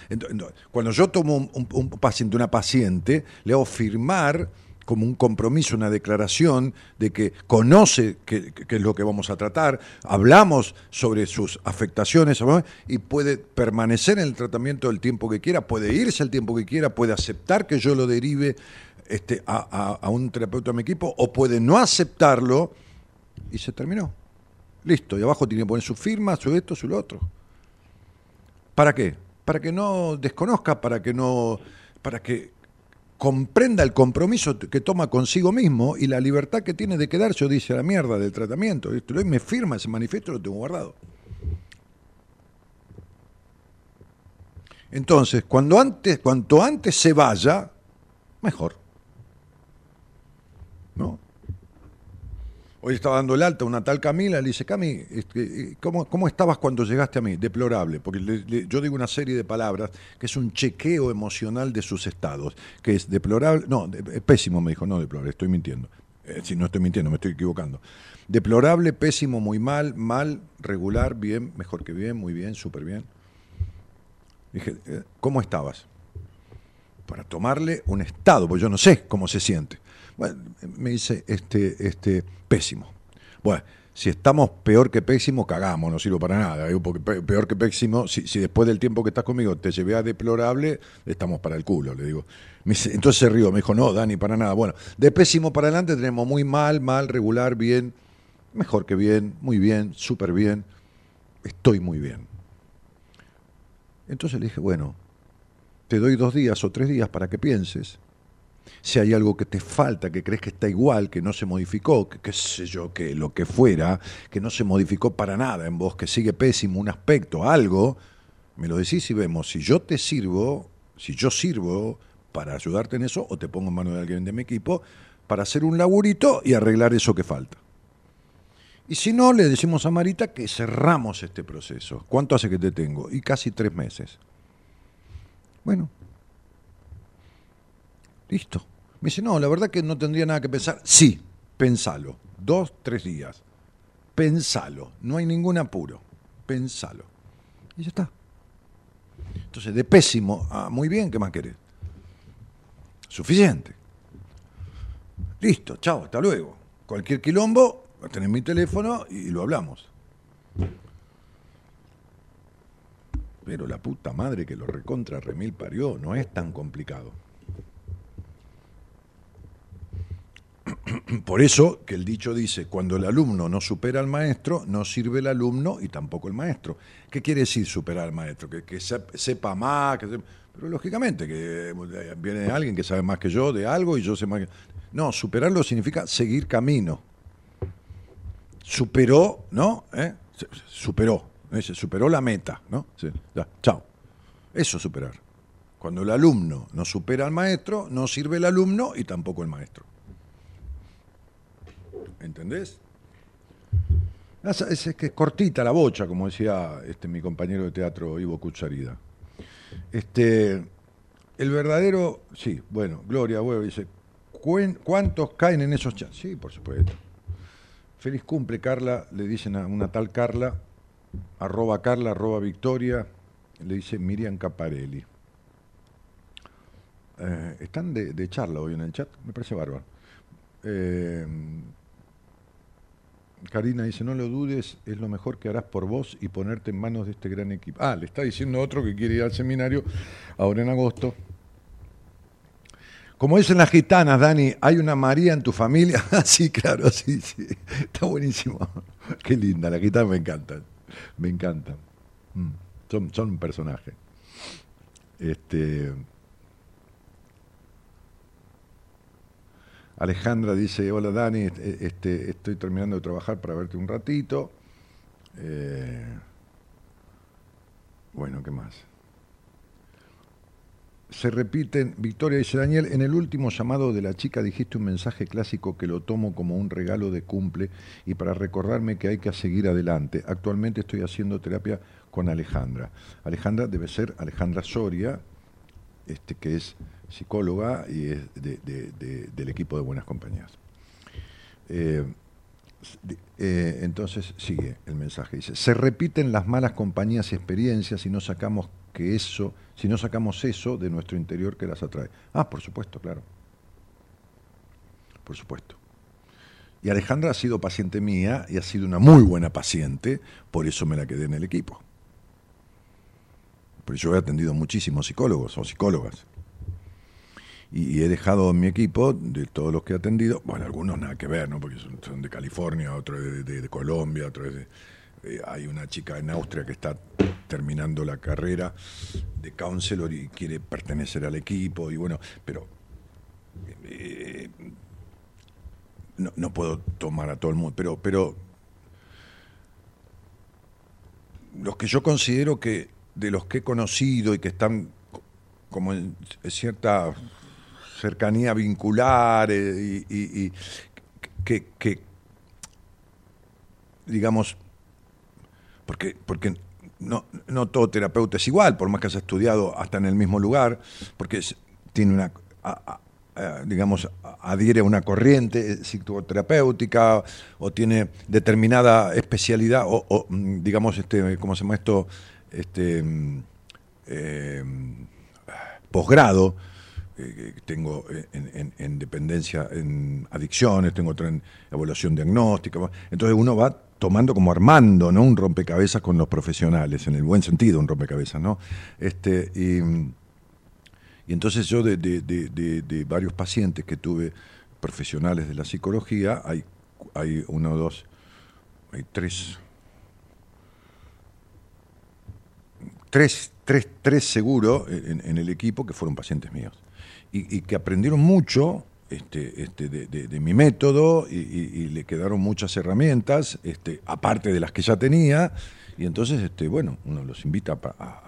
Cuando yo tomo un, un paciente, una paciente, le hago firmar como un compromiso, una declaración de que conoce qué, es lo que vamos a tratar, hablamos sobre sus afectaciones y puede permanecer en el tratamiento el tiempo que quiera, puede irse el tiempo que quiera, puede aceptar que yo lo derive este, a, un terapeuta de mi equipo o puede no aceptarlo y se terminó. Listo, y abajo tiene que poner su firma, su esto, su lo otro. ¿Para qué? Para que no desconozca, para que no, para que comprenda el compromiso que toma consigo mismo y la libertad que tiene de quedarse o dice la mierda del tratamiento. Y me firma ese manifiesto lo tengo guardado. Entonces, cuando antes, cuanto antes se vaya, mejor. Hoy estaba dando el alta una tal Camila, le dice, Cami, este, ¿cómo, ¿cómo, estabas cuando llegaste a mí? Deplorable, porque yo digo una serie de palabras que es un chequeo emocional de sus estados, que es deplorable, no, pésimo me dijo, no deplorable, estoy mintiendo. Eh, si no estoy mintiendo, me estoy equivocando. Deplorable, pésimo, muy mal, mal, regular, bien, mejor que bien, muy bien, súper bien. Dije, eh, ¿cómo estabas? Para tomarle un estado, porque yo no sé cómo se siente. Bueno, me dice, este, este, pésimo. Bueno, si estamos peor que pésimo, cagamos, no sirvo para nada. Porque peor que pésimo, si, después del tiempo que estás conmigo te llevé a deplorable, estamos para el culo, le digo. entonces se rió, me dijo, no, Dani, para nada. Bueno, de pésimo para adelante tenemos muy mal, mal, regular, bien, mejor que bien, muy bien, súper bien, estoy muy bien. Entonces le dije, bueno, te doy dos días o tres días para que pienses si hay algo que te falta, que crees que está igual, que no se modificó, que qué sé yo, que lo que fuera, que no se modificó para nada en vos, que sigue pésimo un aspecto, algo, me lo decís y vemos si yo te sirvo, si yo sirvo para ayudarte en eso o te pongo en manos de alguien de mi equipo para hacer un laburito y arreglar eso que falta. Y si no, le decimos a Marita que cerramos este proceso. ¿Cuánto hace que te tengo? Y casi tres meses. Bueno, Listo. Me dice, no, la verdad que no tendría nada que pensar. Sí, pensalo. Dos, tres días. Pensalo. No hay ningún apuro. Pensalo. Y ya está. Entonces, de pésimo a muy bien, ¿qué más querés? Suficiente. Listo, chao, hasta luego. Cualquier quilombo, tenés mi teléfono y lo hablamos. Pero la puta madre que lo recontra remil parió, no es tan complicado. Por eso que el dicho dice, cuando el alumno no supera al maestro, no sirve el alumno y tampoco el maestro. ¿Qué quiere decir superar al maestro? Que, sepa más, pero lógicamente que eh, viene alguien que sabe más que yo de algo y yo sé más que... No, superarlo significa seguir camino. Superó, ¿no? ¿Eh? Superó, superó la meta, ¿no? chao. Eso es superar. Cuando el alumno no supera al maestro, no sirve el alumno y tampoco el maestro. ¿Entendés? Es, que es cortita la bocha, como decía este, mi compañero de teatro Ivo Cucharida. Este, el verdadero, sí, bueno, Gloria Huevo dice, ¿cuántos caen en esos chats? Sí, por supuesto. Feliz cumple, Carla, le dicen a una tal Carla, arroba Carla, arroba Victoria, le dice Miriam Caparelli. Eh, están de, charla hoy en el chat, me parece bárbaro. Eh, Karina dice, no lo dudes, es lo mejor que harás por vos y ponerte en manos de este gran equipo. Ah, le está diciendo otro que quiere ir al seminario ahora en agosto. Como dicen las gitanas, Dani, ¿hay una María en tu familia? sí, claro, sí, sí. Está buenísimo. Qué linda, las gitanas me encantan. Me encantan. Mm, son, son un personaje. Este, Alejandra dice, hola Dani, este, este, estoy terminando de trabajar para verte un ratito. Eh, bueno, ¿qué más? Se repiten, Victoria dice, Daniel, en el último llamado de la chica dijiste un mensaje clásico que lo tomo como un regalo de cumple y para recordarme que hay que seguir adelante. Actualmente estoy haciendo terapia con Alejandra. Alejandra debe ser Alejandra Soria, este, que es psicóloga y es del equipo de Buenas Compañías. Eh, eh, entonces sigue el mensaje, dice, se repiten las malas compañías y experiencias si no sacamos que eso, si no sacamos eso de nuestro interior que las atrae. Ah, por supuesto, claro. Por supuesto. Y Alejandra ha sido paciente mía y ha sido una muy buena paciente, por eso me la quedé en el equipo. Pero yo he atendido muchísimos psicólogos o psicólogas y, he dejado mi equipo, de todos los que he atendido, bueno, algunos nada que ver, ¿no? Porque son, de California, otros de, Colombia, otros de... Eh, hay una chica en Austria que está terminando la carrera de counselor y quiere pertenecer al equipo, y bueno, pero... Eh, no, puedo tomar a todo el mundo, pero, pero los que yo considero que de los que he conocido y que están como en cierta cercanía vincular eh, y, que, digamos, porque, porque no, no todo terapeuta es igual, por más que haya estudiado hasta en el mismo lugar, porque tiene una, digamos, adhiere a una corriente psicoterapéutica o tiene determinada especialidad o, mm, digamos, este, ¿cómo se llama esto? Este, mm, eh, posgrado tengo en, dependencia, en adicciones, tengo otra en evaluación diagnóstica. Entonces uno va tomando como armando, ¿no? Un rompecabezas con los profesionales, en el buen sentido, un rompecabezas, ¿no? Este, y, entonces yo de, varios pacientes que tuve profesionales de la psicología, hay, hay uno, dos, hay tres, tres, tres, tres seguro en el equipo que fueron pacientes míos y, que aprendieron mucho este, este, de, mi método y, le quedaron muchas herramientas, este, aparte de las que ya tenía, y entonces, este, bueno, uno los invita a,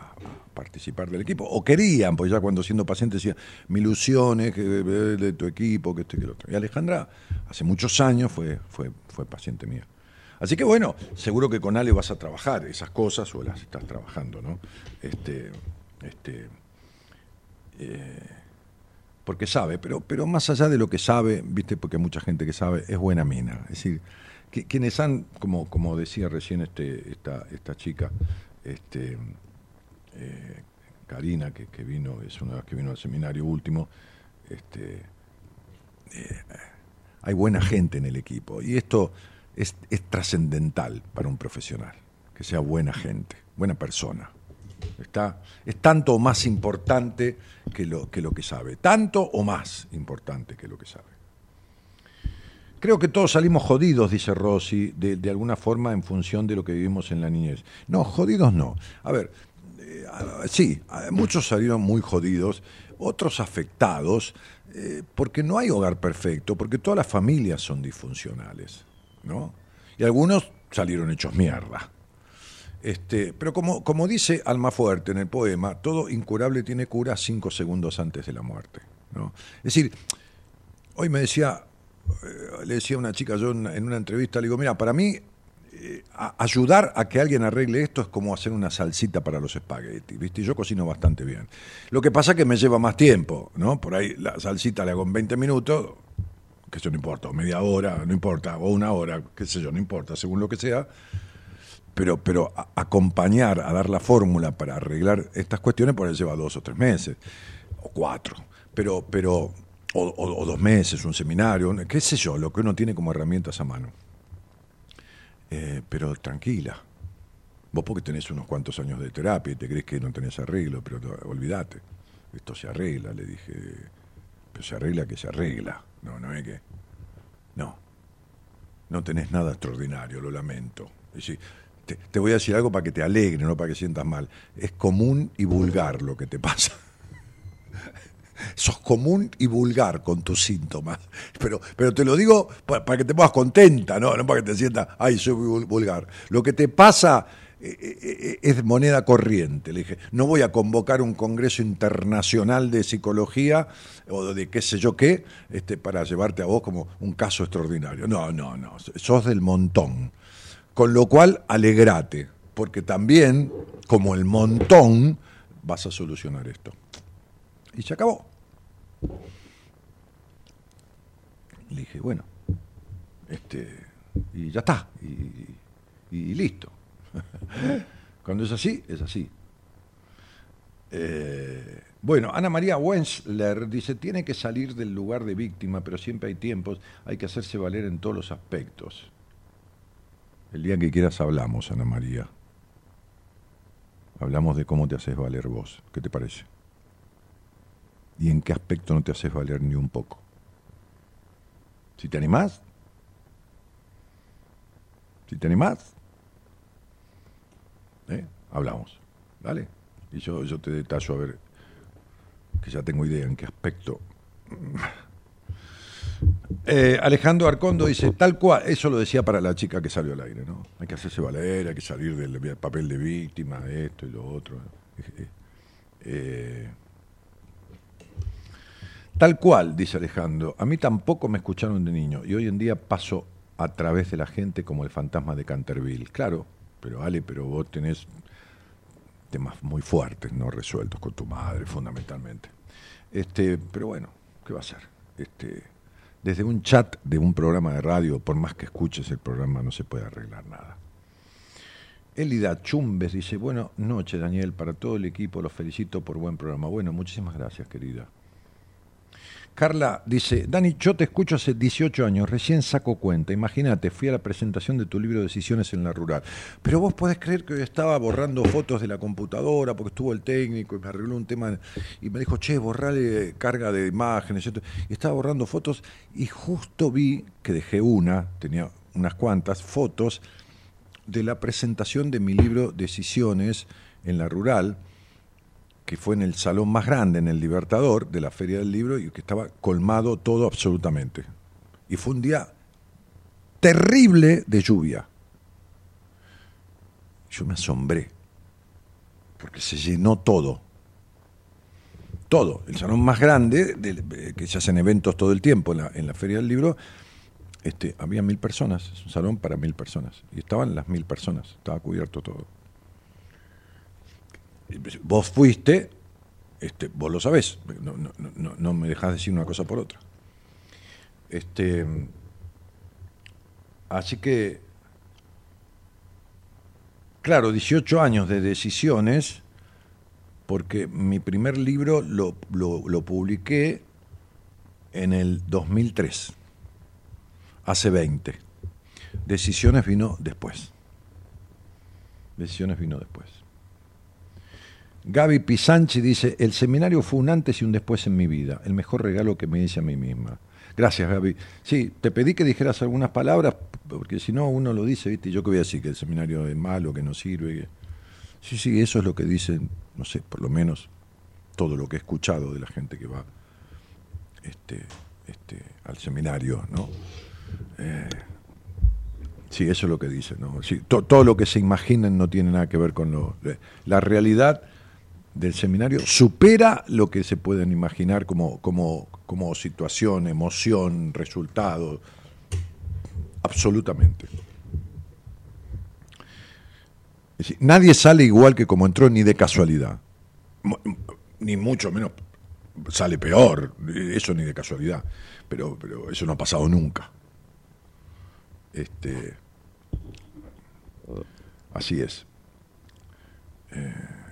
participar del equipo, o querían, pues ya cuando siendo paciente decía, mi ilusión es que de tu equipo, que este, que lo otro. Y Alejandra, hace muchos años fue, fue, fue paciente mía. Así que bueno, seguro que con Ale vas a trabajar esas cosas o las estás trabajando, ¿no? Este, este, eh, porque sabe, pero, pero más allá de lo que sabe, viste, porque hay mucha gente que sabe, es buena mina. Es decir, que, quienes han, como, como decía recién este, esta, esta chica, este, eh, Karina, que, vino, es una que vino al seminario último, este, eh, hay buena gente en el equipo. Y esto es, es trascendental para un profesional, que sea buena gente, buena persona. Está, es tanto o más importante que lo, que sabe. Tanto o más importante que lo que sabe. Creo que todos salimos jodidos, dice Rossi, de, alguna forma en función de lo que vivimos en la niñez. No, jodidos no. A ver, eh, sí, muchos salieron muy jodidos, otros afectados, eh, porque no hay hogar perfecto, porque todas las familias son disfuncionales, ¿no? Y algunos salieron hechos mierda. Este, pero como, como dice Almafuerte en el poema, todo incurable tiene cura cinco segundos antes de la muerte. Es decir, hoy me decía, eh, le decía a una chica yo en una entrevista, le digo, mira, para mí eh, ayudar a que alguien arregle esto es como hacer una salsita para los espaguetis, ¿viste? Yo cocino bastante bien. Lo que pasa es que me lleva más tiempo, ¿no? Por ahí la salsita la hago en 20 minutos, que eso no importa, o media hora, no importa, o una hora, qué sé yo, no importa, según lo que sea pero, pero acompañar, a dar la fórmula para arreglar estas cuestiones, por ahí lleva dos o tres meses, o cuatro, pero, pero o, dos meses, un seminario, qué sé yo, lo que uno tiene como herramientas a mano. Eh, pero tranquila. Vos porque tenés unos cuantos años de terapia y te crees que no tenés arreglo, pero olvídate. Esto se arregla, le dije. Pero se arregla que se arregla. No, no es que. No. No tenés nada extraordinario, lo lamento. Es decir, te, voy a decir algo para que te alegre, no para que sientas mal. Es común y vulgar lo que te pasa. Sos común y vulgar con tus síntomas. Pero, pero te lo digo para, que te pongas contenta, ¿no? No para que te sientas, ay, soy vulgar. Lo que te pasa eh, eh, eh, es moneda corriente. Le dije, no voy a convocar un congreso internacional de psicología o de qué sé yo qué, este, para llevarte a vos como un caso extraordinario. No, no, no. Sos del montón. Con lo cual, alegrate, porque también, como el montón, vas a solucionar esto. Y se acabó. Le dije, bueno, este, y ya está, y, listo. Cuando es así, es así. Eh, bueno, Ana María Wensler dice, tiene que salir del lugar de víctima, pero siempre hay tiempos, hay que hacerse valer en todos los aspectos. El día que quieras hablamos, Ana María. Hablamos de cómo te haces valer vos. ¿Qué te parece? ¿Y en qué aspecto no te haces valer ni un poco? Si te animás, si te animás, ¿eh? hablamos. ¿Vale? Y yo, yo te detallo a ver, que ya tengo idea en qué aspecto eh, Alejandro Arcondo dice, tal cual, eso lo decía para la chica que salió al aire, ¿no? Hay que hacerse valer, hay que salir del papel de víctima, esto y lo otro. Eh, eh, tal cual, dice Alejandro, a mí tampoco me escucharon de niño y hoy en día paso a través de la gente como el fantasma de Canterville. Claro, pero Ale, pero vos tenés temas muy fuertes, no resueltos con tu madre, fundamentalmente. Este, pero bueno, ¿qué va a ser? Este, desde un chat de un programa de radio, por más que escuches el programa, no se puede arreglar nada. Elida Chumbes dice, buenas noches Daniel, para todo el equipo, los felicito por buen programa. Bueno, muchísimas gracias, querida. Carla dice, Dani, yo te escucho hace 18 años, recién saco cuenta. Imagínate, fui a la presentación de tu libro Decisiones en la Rural. Pero vos podés creer que yo estaba borrando fotos de la computadora porque estuvo el técnico y me arregló un tema y me dijo, che, borrale carga de imágenes. Y estaba borrando fotos y justo vi que dejé una, tenía unas cuantas fotos de la presentación de mi libro Decisiones en la Rural que fue en el salón más grande, en el Libertador, de la Feria del Libro, y que estaba colmado todo absolutamente. Y fue un día terrible de lluvia. Yo me asombré, porque se llenó todo. Todo. El salón más grande, que se hacen eventos todo el tiempo en la, en la Feria del Libro, este, había mil personas, es un salón para mil personas. Y estaban las mil personas, estaba cubierto todo vos fuiste, este, vos lo sabés, no, no, no, me dejás decir una cosa por otra. Este, así que, claro, 18 años de decisiones, porque mi primer libro lo, lo, lo publiqué en el 2003, hace 20. Decisiones vino después. Decisiones vino después. Gaby Pisanchi dice, el seminario fue un antes y un después en mi vida, el mejor regalo que me hice a mí misma. Gracias, Gaby. Sí, te pedí que dijeras algunas palabras, porque si no uno lo dice, ¿viste? Yo que voy a decir que el seminario es malo, que no sirve. Sí, sí, eso es lo que dicen, no sé, por lo menos todo lo que he escuchado de la gente que va este, este, al seminario, ¿no? Eh, sí, eso es lo que dicen, ¿no? todo lo que se imaginen no tiene nada que ver con lo... La realidad del seminario supera lo que se pueden imaginar como, como, como situación, emoción, resultado. Absolutamente. nadie sale igual que como entró ni de casualidad. Ni mucho menos sale peor, eso ni de casualidad. Pero, pero eso no ha pasado nunca. Este, así es. Eh,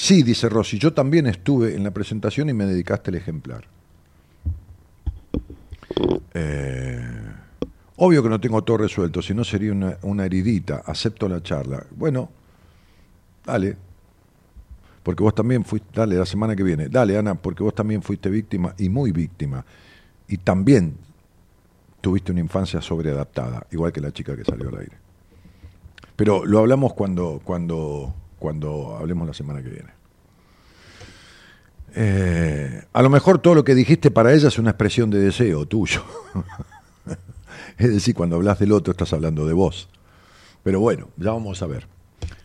Sí, dice Rossi, yo también estuve en la presentación y me dedicaste el ejemplar. Eh, obvio que no tengo todo resuelto, si no sería una, heridita, acepto la charla. Bueno, dale, porque vos también fuiste, dale, la semana que viene, dale Ana, porque vos también fuiste víctima y muy víctima, y también tuviste una infancia sobreadaptada, igual que la chica que salió al aire. Pero lo hablamos cuando, cuando cuando hablemos la semana que viene. Eh, a lo mejor todo lo que dijiste para ella es una expresión de deseo tuyo. es decir, cuando hablas del otro estás hablando de vos. Pero bueno, ya vamos a ver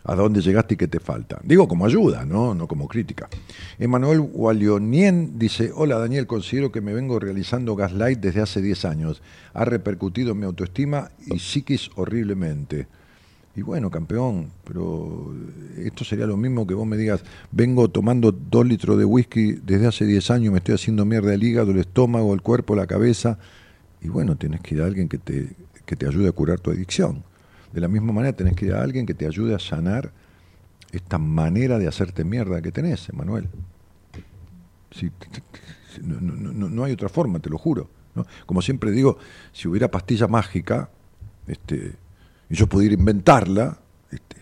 a dónde llegaste y qué te falta. Digo como ayuda, no, no como crítica. Emanuel Gualionien dice, hola Daniel, considero que me vengo realizando gaslight desde hace 10 años. Ha repercutido en mi autoestima y psiquis horriblemente. Y bueno, campeón, pero esto sería lo mismo que vos me digas, vengo tomando dos litros de whisky desde hace 10 años, me estoy haciendo mierda el hígado, el estómago, el cuerpo, la cabeza. Y bueno, tenés que ir a alguien que te, que te ayude a curar tu adicción. De la misma manera tenés que ir a alguien que te ayude a sanar esta manera de hacerte mierda que tenés, Emanuel. no, no, hay otra forma, te lo juro. Como siempre digo, si hubiera pastilla mágica, este, y yo pudiera inventarla, este,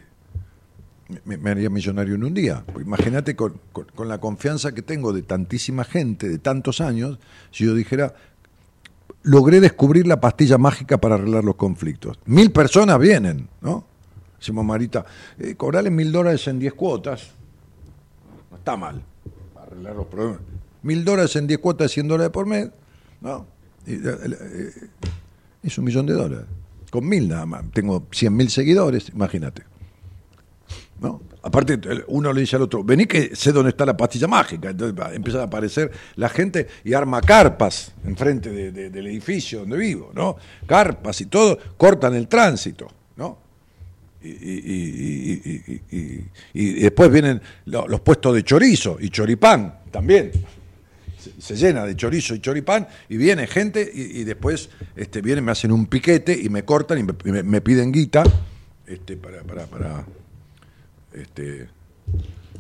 me, haría millonario en un día. Imagínate con, la confianza que tengo de tantísima gente, de tantos años, si yo dijera, logré descubrir la pastilla mágica para arreglar los conflictos. Mil personas vienen, ¿no? Decimos Marita, eh, cobrarle mil dólares en diez cuotas, no está mal, arreglar los problemas. Mil dólares en diez cuotas, cien dólares por mes, ¿no? Eh, eh, es un millón de dólares con mil nada más. Tengo cien mil seguidores, imagínate. ¿No? Aparte, uno le dice al otro, vení que sé dónde está la pastilla mágica. Entonces va- empieza a aparecer la gente y arma carpas enfrente de- de- del edificio donde vivo, ¿no? Carpas y todo, cortan el tránsito, ¿no? Y, y- y- y- después vienen lo- los puestos de chorizo y choripán también. Se, llena de chorizo y choripán y viene gente y, después este, vienen, me hacen un piquete y me cortan y me piden guita este, para, para, para, este,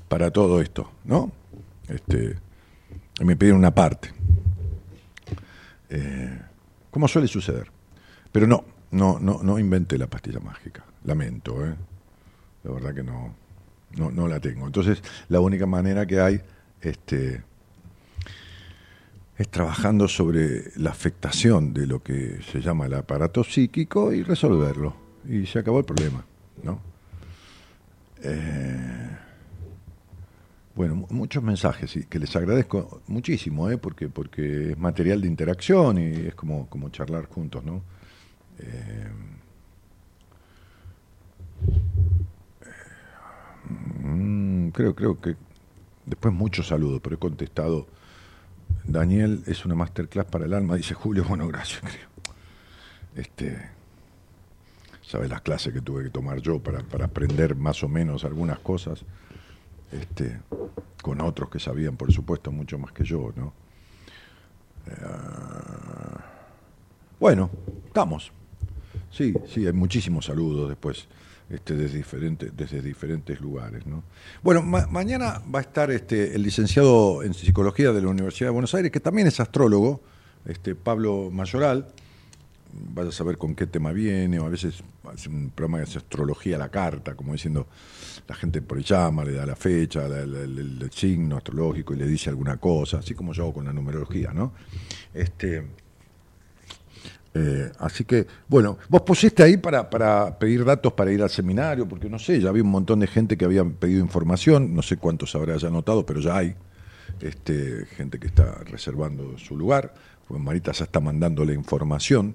para todo esto, ¿no? Este, y me piden una parte. Eh, como suele suceder. Pero no, no, no, no inventé la pastilla mágica. Lamento, ¿eh? La verdad que no, no, no la tengo. Entonces, la única manera que hay este, es trabajando sobre la afectación de lo que se llama el aparato psíquico y resolverlo. Y se acabó el problema, ¿no? Eh, bueno, mu- muchos mensajes y que les agradezco muchísimo, ¿eh? porque, porque es material de interacción y es como, como charlar juntos, ¿no? Eh, mm, creo, creo que después muchos saludos, pero he contestado. Daniel es una masterclass para el alma, dice Julio. Bueno, gracias, creo. Este, sabes las clases que tuve que tomar yo para, para aprender más o menos algunas cosas, este, con otros que sabían, por supuesto, mucho más que yo, ¿no? Eh, bueno, estamos. Sí, sí, hay muchísimos saludos después este, desde, diferentes, desde diferentes lugares. ¿no? Bueno, ma- mañana va a estar este, el licenciado en psicología de la Universidad de Buenos Aires, que también es astrólogo, este, Pablo Mayoral. Vaya a saber con qué tema viene, o a veces hace un programa de astrología a la carta, como diciendo, la gente por ahí llama, le da la fecha, el signo astrológico y le dice alguna cosa, así como yo hago con la numerología, ¿no? Este, eh, así que, bueno, vos pusiste ahí para, para pedir datos para ir al seminario, porque no sé, ya había un montón de gente que había pedido información, no sé cuántos habrá ya anotado, pero ya hay este, gente que está reservando su lugar, pues Marita ya está mandando la información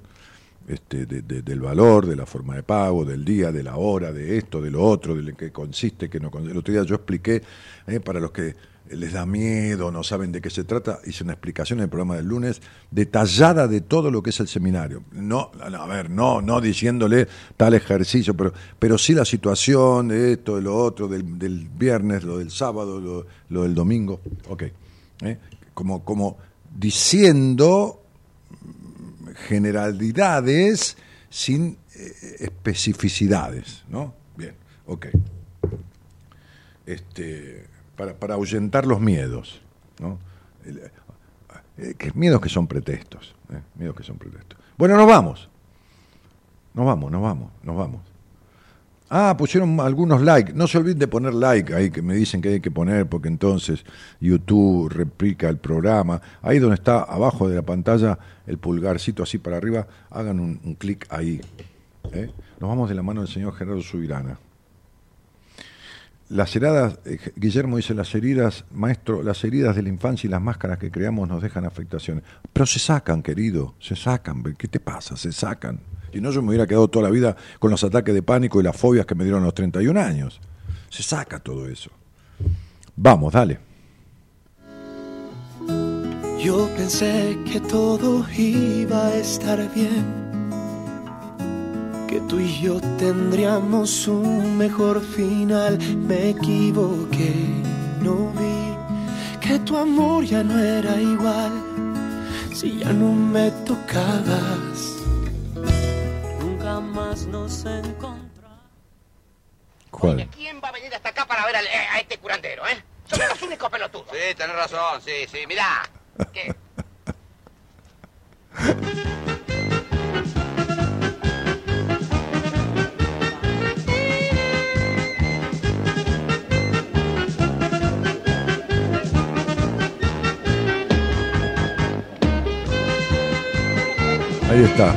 este, de- de- del valor, de la forma de pago, del día, de la hora, de esto, de lo otro, de lo que consiste, que no consiste. El otro día yo expliqué, eh, para los que les da miedo, no saben de qué se trata, hice una explicación en el programa del lunes detallada de todo lo que es el seminario. No, a ver, no, no diciéndole tal ejercicio, pero, pero sí la situación de esto, de lo otro, del, del viernes, lo del sábado, lo, lo del domingo. Ok. ¿eh? Como, como diciendo generalidades sin eh, especificidades, ¿no? Bien, ok. Este, para, para ahuyentar los miedos, ¿no? El- eh, que- miedos que son pretextos, ¿eh? miedos que son pretextos. Bueno, nos vamos. Nos vamos, nos vamos, nos vamos. Ah, pusieron algunos likes. No se olviden de poner like ahí, que me dicen que hay que poner, porque entonces YouTube replica el programa. Ahí donde está abajo de la pantalla el pulgarcito así para arriba, hagan un, clic ahí. ¿eh? Nos vamos de la mano del señor Gerardo Subirana. Las heridas, eh, Guillermo dice, las heridas, maestro, las heridas de la infancia y las máscaras que creamos nos dejan afectaciones. Pero se sacan, querido, se sacan. ¿Qué te pasa? Se sacan. Y no, yo me hubiera quedado toda la vida con los ataques de pánico y las fobias que me dieron a los 31 años. Se saca todo eso. Vamos, dale. Yo pensé que todo iba a estar bien, que tú y yo tendríamos un mejor final. Me equivoqué, no vi que tu amor ya no era igual, si ya no me tocabas. Nunca más nos encontramos. ¿Cuál? ¿Quién va a venir hasta acá para ver al- eh, a este curandero, eh? Somos los únicos pelotudos. Sí, tenés razón, sí, sí, mirá. ¿Qué? Ahí está.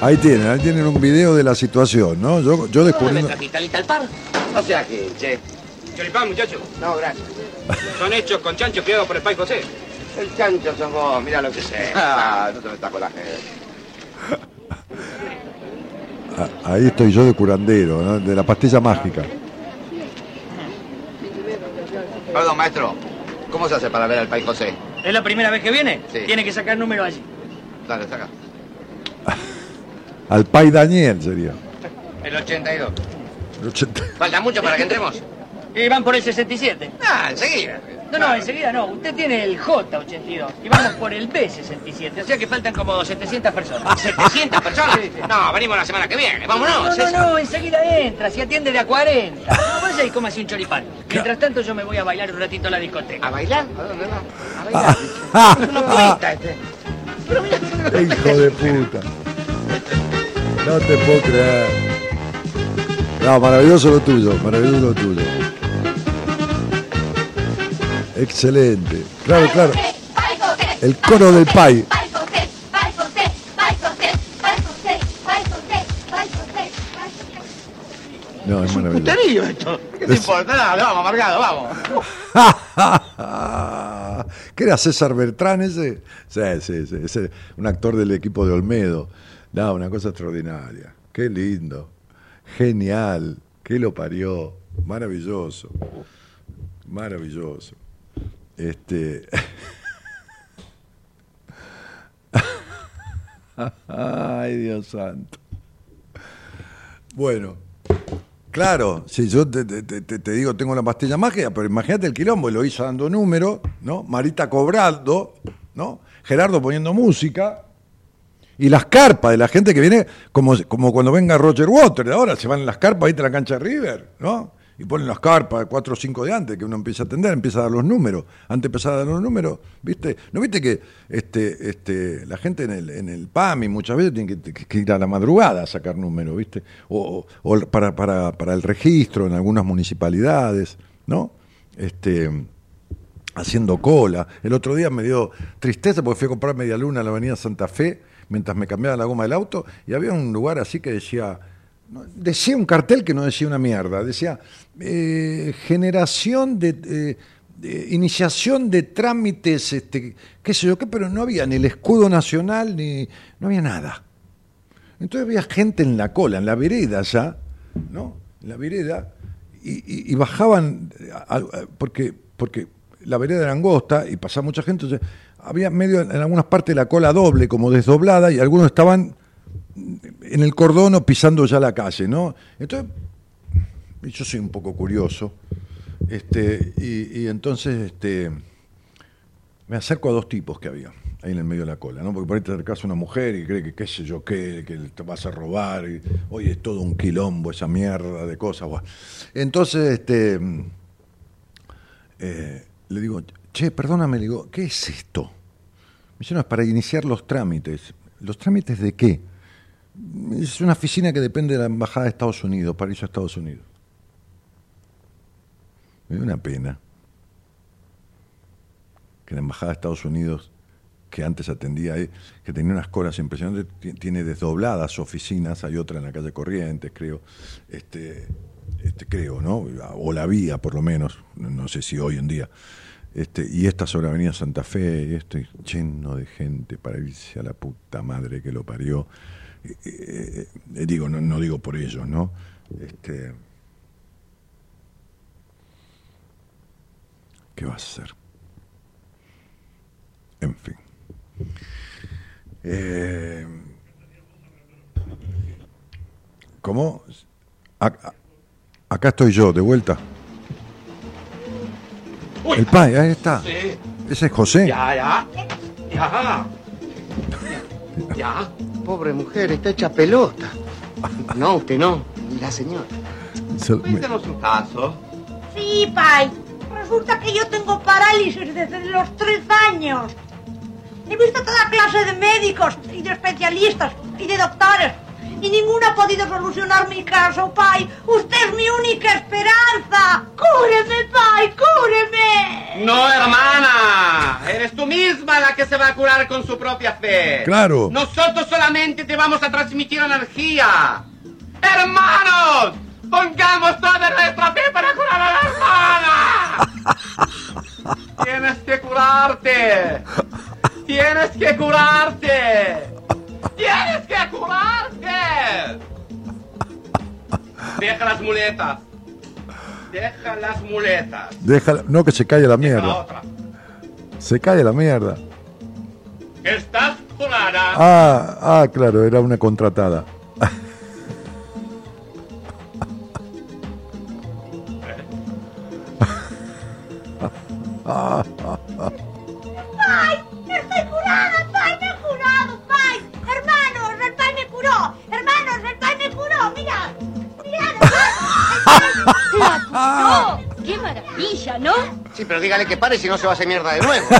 Ahí tienen, ahí tienen un video de la situación, ¿no? Yo, yo ¿Dónde me descubriendo... trajiste al Italpar? O sea que, che. Choripán, muchachos. No, gracias. Son hechos con chancho criado por el Pai José. El chancho sos vos, mira lo que sé. Ah, no te metas con la gente. A- Ahí estoy yo de curandero, ¿no? de la pastilla mágica. Perdón, maestro. ¿Cómo se hace para ver al Pai José? ¿Es la primera vez que viene? Sí. Tiene que sacar número allí. Dale, saca. Al Pai Daniel sería. El 82. El 80. ¿Falta mucho para que entremos? Y van por el 67. Ah, enseguida. No, no, enseguida no. Usted tiene el J82 y vamos por el B67. O sea que faltan como 700 personas. ¿700 personas? No, venimos la semana que viene. Vámonos. No, no, no, enseguida entra, se atiende de a 40. No, vaya y cómase un choripán. Mientras tanto yo me voy a bailar un ratito a la discoteca. ¿A bailar? ¿A dónde va? A bailar. No cuenta este. Hijo de puta. No te puedo creer. No, maravilloso lo tuyo, maravilloso lo tuyo. Excelente. Claro, claro. El coro del Pai. No, es maravilloso. Puterío esto. ¿Qué te importa? Dale, vamos, amargado, vamos. ¿Qué era César Bertrán ese? Sí, sí, sí. Ese, un actor del equipo de Olmedo. No, una cosa extraordinaria. Qué lindo. Genial. ¿Qué lo parió? Maravilloso. Maravilloso. Este. Ay, Dios santo. Bueno, claro, si yo te, te- te- te digo tengo la pastilla mágica, pero imagínate el quilombo, lo hizo dando número, ¿no? Marita cobrando, ¿no? Gerardo poniendo música. Y las carpas de la gente que viene, como, como cuando venga Roger Waters, ahora se van en las carpas, ahí a la cancha de River, ¿no? Y ponen las carpas, cuatro o cinco de antes, que uno empieza a atender, empieza a dar los números. Antes empezaba a dar los números, ¿viste? ¿No viste que este, este, la gente en el, en el PAMI muchas veces tiene que, ir a la madrugada a sacar números, ¿viste? O, para, para, para el registro en algunas municipalidades, ¿no? Este, haciendo cola. El otro día me dio tristeza porque fui a comprar media luna a la avenida Santa Fe mientras me cambiaba la goma del auto y había un lugar así que decía, decía un cartel que no decía una mierda, decía eh, generación de, eh, de iniciación de trámites, este, qué sé yo qué, pero no había ni el escudo nacional ni no había nada. Entonces había gente en la cola, en la vereda ya, ¿no? En la vereda, y, bajaban, eh, porque, porque la vereda era angosta y pasaba mucha gente, entonces había medio en algunas partes la cola doble, como desdoblada, y algunos estaban en el cordón o pisando ya la calle, ¿no? Entonces, yo soy un poco curioso, este, y, entonces este, me acerco a dos tipos que había ahí en el medio de la cola, ¿no? Porque por ahí te acercas a una mujer y cree que qué sé yo qué, que te vas a robar, y hoy es todo un quilombo esa mierda de cosas. Entonces, este, eh, le digo, che, perdóname, le digo, ¿qué es esto? Me dice, no, es para iniciar los trámites. ¿Los trámites de qué? Es una oficina que depende de la Embajada de Estados Unidos, para a Estados Unidos. Me dio una pena que la Embajada de Estados Unidos, que antes atendía ahí, que tenía unas colas impresionantes, ti- tiene desdobladas oficinas, hay otra en la calle Corrientes, creo, este, este creo, ¿no? O la vía, por lo menos, no sé si hoy en día. Este, y esta sobre Avenida Santa Fe, y esto lleno de gente para irse a la puta madre que lo parió. Eh, digo, no, no digo por ellos, ¿no? Este, ¿Qué vas a hacer? En fin. Eh, ¿Cómo? Ac- Acá estoy yo, de vuelta. El pai, ahí está. Sí. Ese es José. Ya, ya. Ya. Ya. Pobre mujer, está hecha pelota. No, usted no. La señora. Se- me- Cuéntanos un caso. Sí, Pai. Resulta que yo tengo parálisis desde los tres años. He visto toda clase de médicos y de especialistas y de doctores. Y ninguno ha podido solucionar mi caso, Pai. Usted es mi única esperanza. ¡Cúreme, Pai! ¡Cúreme! No, hermana. Eres tú misma la que se va a curar con su propia fe. Claro. Nosotros solamente te vamos a transmitir energía. Hermanos, pongamos toda nuestra fe para curar a la hermana. Tienes que curarte. Tienes que curarte. Tienes que curarte. Deja las muletas. Deja las muletas. Déjala, no que se calle la La mierda. otra. Se calle la mierda. Estás curada. Ah, ah, claro, era una contratada. curó! ¡Qué maravilla, ¿no? Sí, pero dígale que pare si no se va a hacer mierda de nuevo.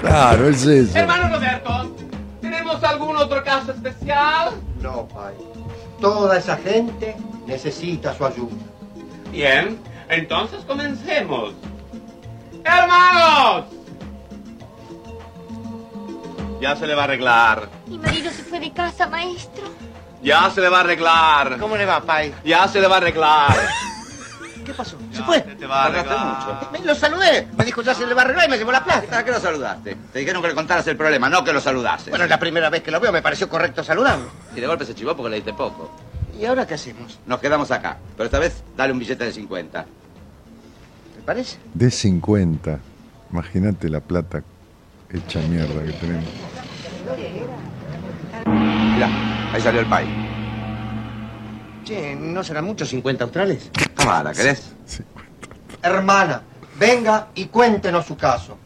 claro, es eso. Hermano Roberto, ¿tenemos algún otro caso especial? No, pai. Toda esa gente necesita su ayuda. Bien, entonces comencemos. ¡Hermanos! Ya se le va a arreglar. Mi marido se fue de casa, maestro. Ya se le va a arreglar. ¿Cómo le va, pai? Ya se le va a arreglar. ¿Qué pasó? ¿Se fue? Se te va a arreglar. mucho. Me- Lo saludé. Me dijo ya se le va a arreglar y me llevó la plata. ¿Para qué lo saludaste? Te dijeron que le contaras el problema, no que lo saludases. Bueno, es la primera vez que lo veo, me pareció correcto saludarlo. Y de golpe se chivó porque le diste poco. ¿Y ahora qué hacemos? Nos quedamos acá. Pero esta vez dale un billete de 50. ¿Te parece? De 50. Imagínate la plata hecha mierda que tenemos. Mirá, ahí salió el pay. Che, ¿no serán muchos 50 australes? Cámara, ¿querés? Sí. Hermana, venga y cuéntenos su caso.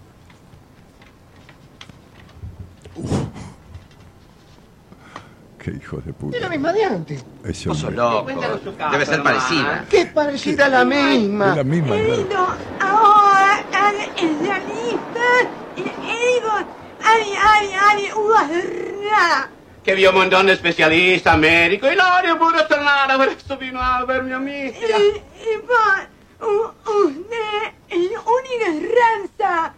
Qué hijos de puta. Es la misma de antes. Ese Vos sos hombre. loco. Debe ser parecida. ¿Qué parecida a la Es misma? la misma, claro. ahora ay, ay, ay, una Que vio un montón de especialistas, médicos, y pudo nada, por eso vino a ver mi amiga. y, u- usted es la única esperanza.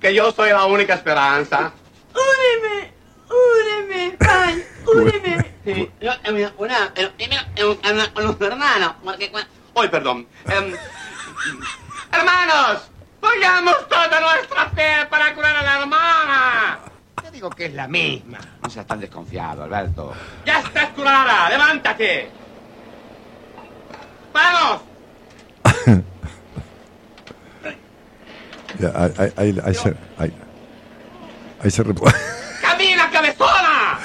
Que yo soy la única esperanza. Úneme, úneme, pai, úneme. Sí, yo, eh, una, eh, mira, eh, hermanos, porque, Hoy, perdón. Em, hermanos, pongamos toda nuestra fe para curar a la hermana. Te digo que es la misma. No seas tan desconfiado, Alberto. Ya estás curada, levántate. ¡Vamos! Ahí, ahí se ¡Camina, cabezona!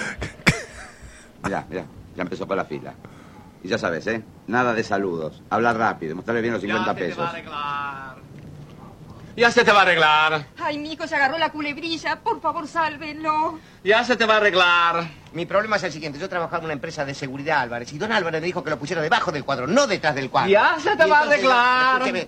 Mirá, mirá, ya empezó por la fila. Y ya sabes, ¿eh? Nada de saludos. Hablar rápido, mostrarle bien los 50 ya se te va pesos. a arreglar. Ya se te va a arreglar. Ay, mi hijo se agarró la culebrilla. Por favor, sálvenlo. Ya se te va a arreglar. Mi problema es el siguiente. Yo trabajaba en una empresa de seguridad, Álvarez, y don Álvarez me dijo que lo pusiera debajo del cuadro, no detrás del cuadro. Ya se te Y va a arreglar. escúcheme,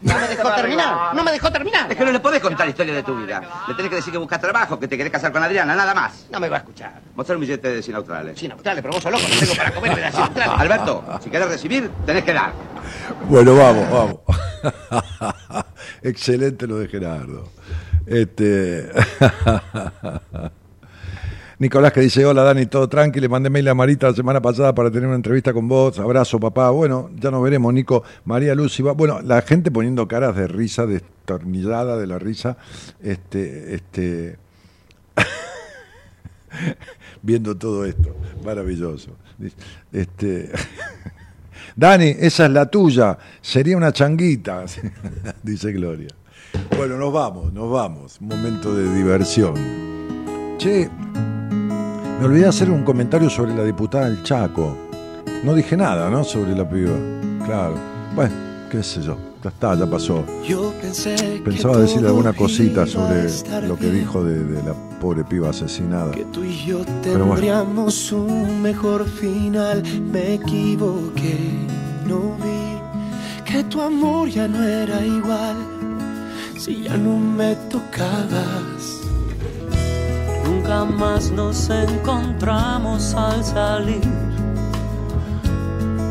No me dejó terminar, no me dejó terminar. Es que no le podés contar historia de tu vida. Le tenés que decir que buscas trabajo, que te querés casar con Adriana, nada más. No me va a escuchar. Mostrar un billete de 100 australes. Sin australes, pero vos sos loco, no tengo para comer, me das australes. Alberto, si querés recibir, tenés que dar. Bueno, vamos, vamos. Excelente lo de Gerardo. Este. Nicolás que dice, hola Dani, todo tranqui, le mandé mail a Marita la semana pasada para tener una entrevista con vos, abrazo papá, bueno, ya nos veremos Nico, María Luz va, bueno, la gente poniendo caras de risa, destornillada de la risa, este, este, viendo todo esto, maravilloso. Este, Dani, esa es la tuya, sería una changuita, dice Gloria. Bueno, nos vamos, nos vamos, momento de diversión. Che, me olvidé hacer un comentario sobre la diputada del Chaco. No dije nada, ¿no? Sobre la piba. Claro. Bueno, qué sé yo. Ya está, ya pasó. Yo pensé que Pensaba decirle alguna cosita sobre lo que dijo de, de la pobre piba asesinada. Que tú y yo Pero bueno. tendríamos un mejor final. Me equivoqué, no vi que tu amor ya no era igual. Si ya no me tocabas. Nunca más nos encontramos al salir.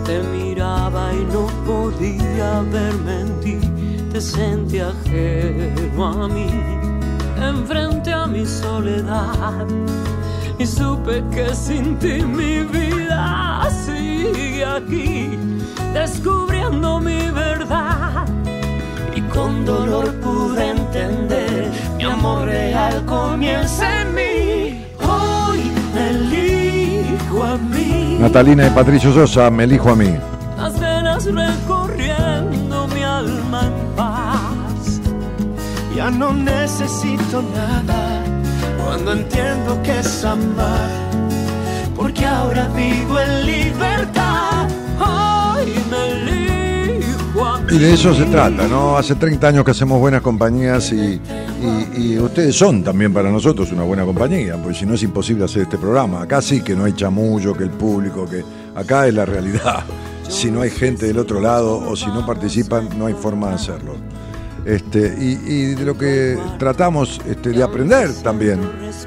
Te miraba y no podía verme en ti. Te sentí ajeno a mí, enfrente a mi soledad. Y supe que sin ti mi vida sigue aquí, descubriendo mi verdad. Y con dolor pude entender, mi amor real comienza en mí. Hoy me elijo a mí. Natalina y Patricio Sosa, me elijo a mí. Las venas recorriendo mi alma en paz. Ya no necesito nada cuando entiendo que es amar. Porque ahora vivo en libertad. Hoy Y de eso se trata, ¿no? Hace 30 años que hacemos buenas compañías y, ustedes son también para nosotros una buena compañía, porque si no es imposible hacer este programa. Acá sí que no hay chamullo, que el público, que acá es la realidad. Si no hay gente del otro lado o si no participan, no hay forma de hacerlo. Este, y, y de lo que tratamos este, de aprender también,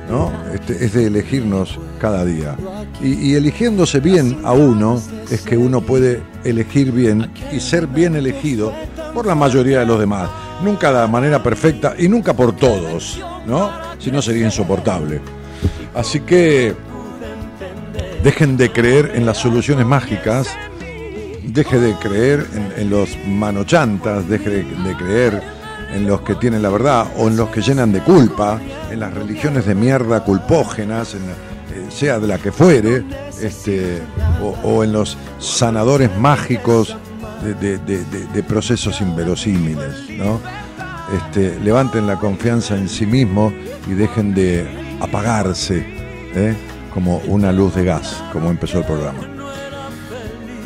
¿no? Este, es de elegirnos cada día. Y, y eligiéndose bien a uno, es que uno puede elegir bien y ser bien elegido por la mayoría de los demás. Nunca de manera perfecta y nunca por todos, ¿no? Si no sería insoportable. Así que dejen de creer en las soluciones mágicas deje de creer en, los manochantas, deje de, creer en los que tienen la verdad o en los que llenan de culpa, en las religiones de mierda culpógenas, en, eh, sea de la que fuere, este, o, en los sanadores mágicos de procesos inverosímiles. ¿no? Este, levanten la confianza en sí mismos y dejen de apagarse ¿eh? como una luz de gas, como empezó el programa.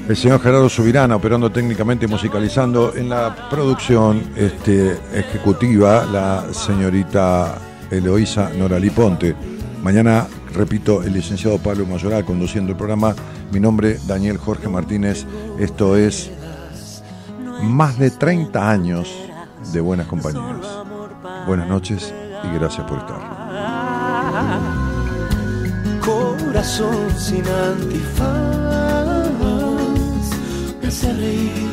El señor Gerardo Subirana operando técnicamente y musicalizando en la producción este, ejecutiva, la señorita Eloísa Noralí Ponte. Mañana, repito, el licenciado Pablo Mayoral conduciendo el programa. Mi nombre, Daniel Jorge Martínez. Esto es más de 30 años de buenas compañías. Buenas noches y gracias por estar. Corazón sin antifaz, me hace reír.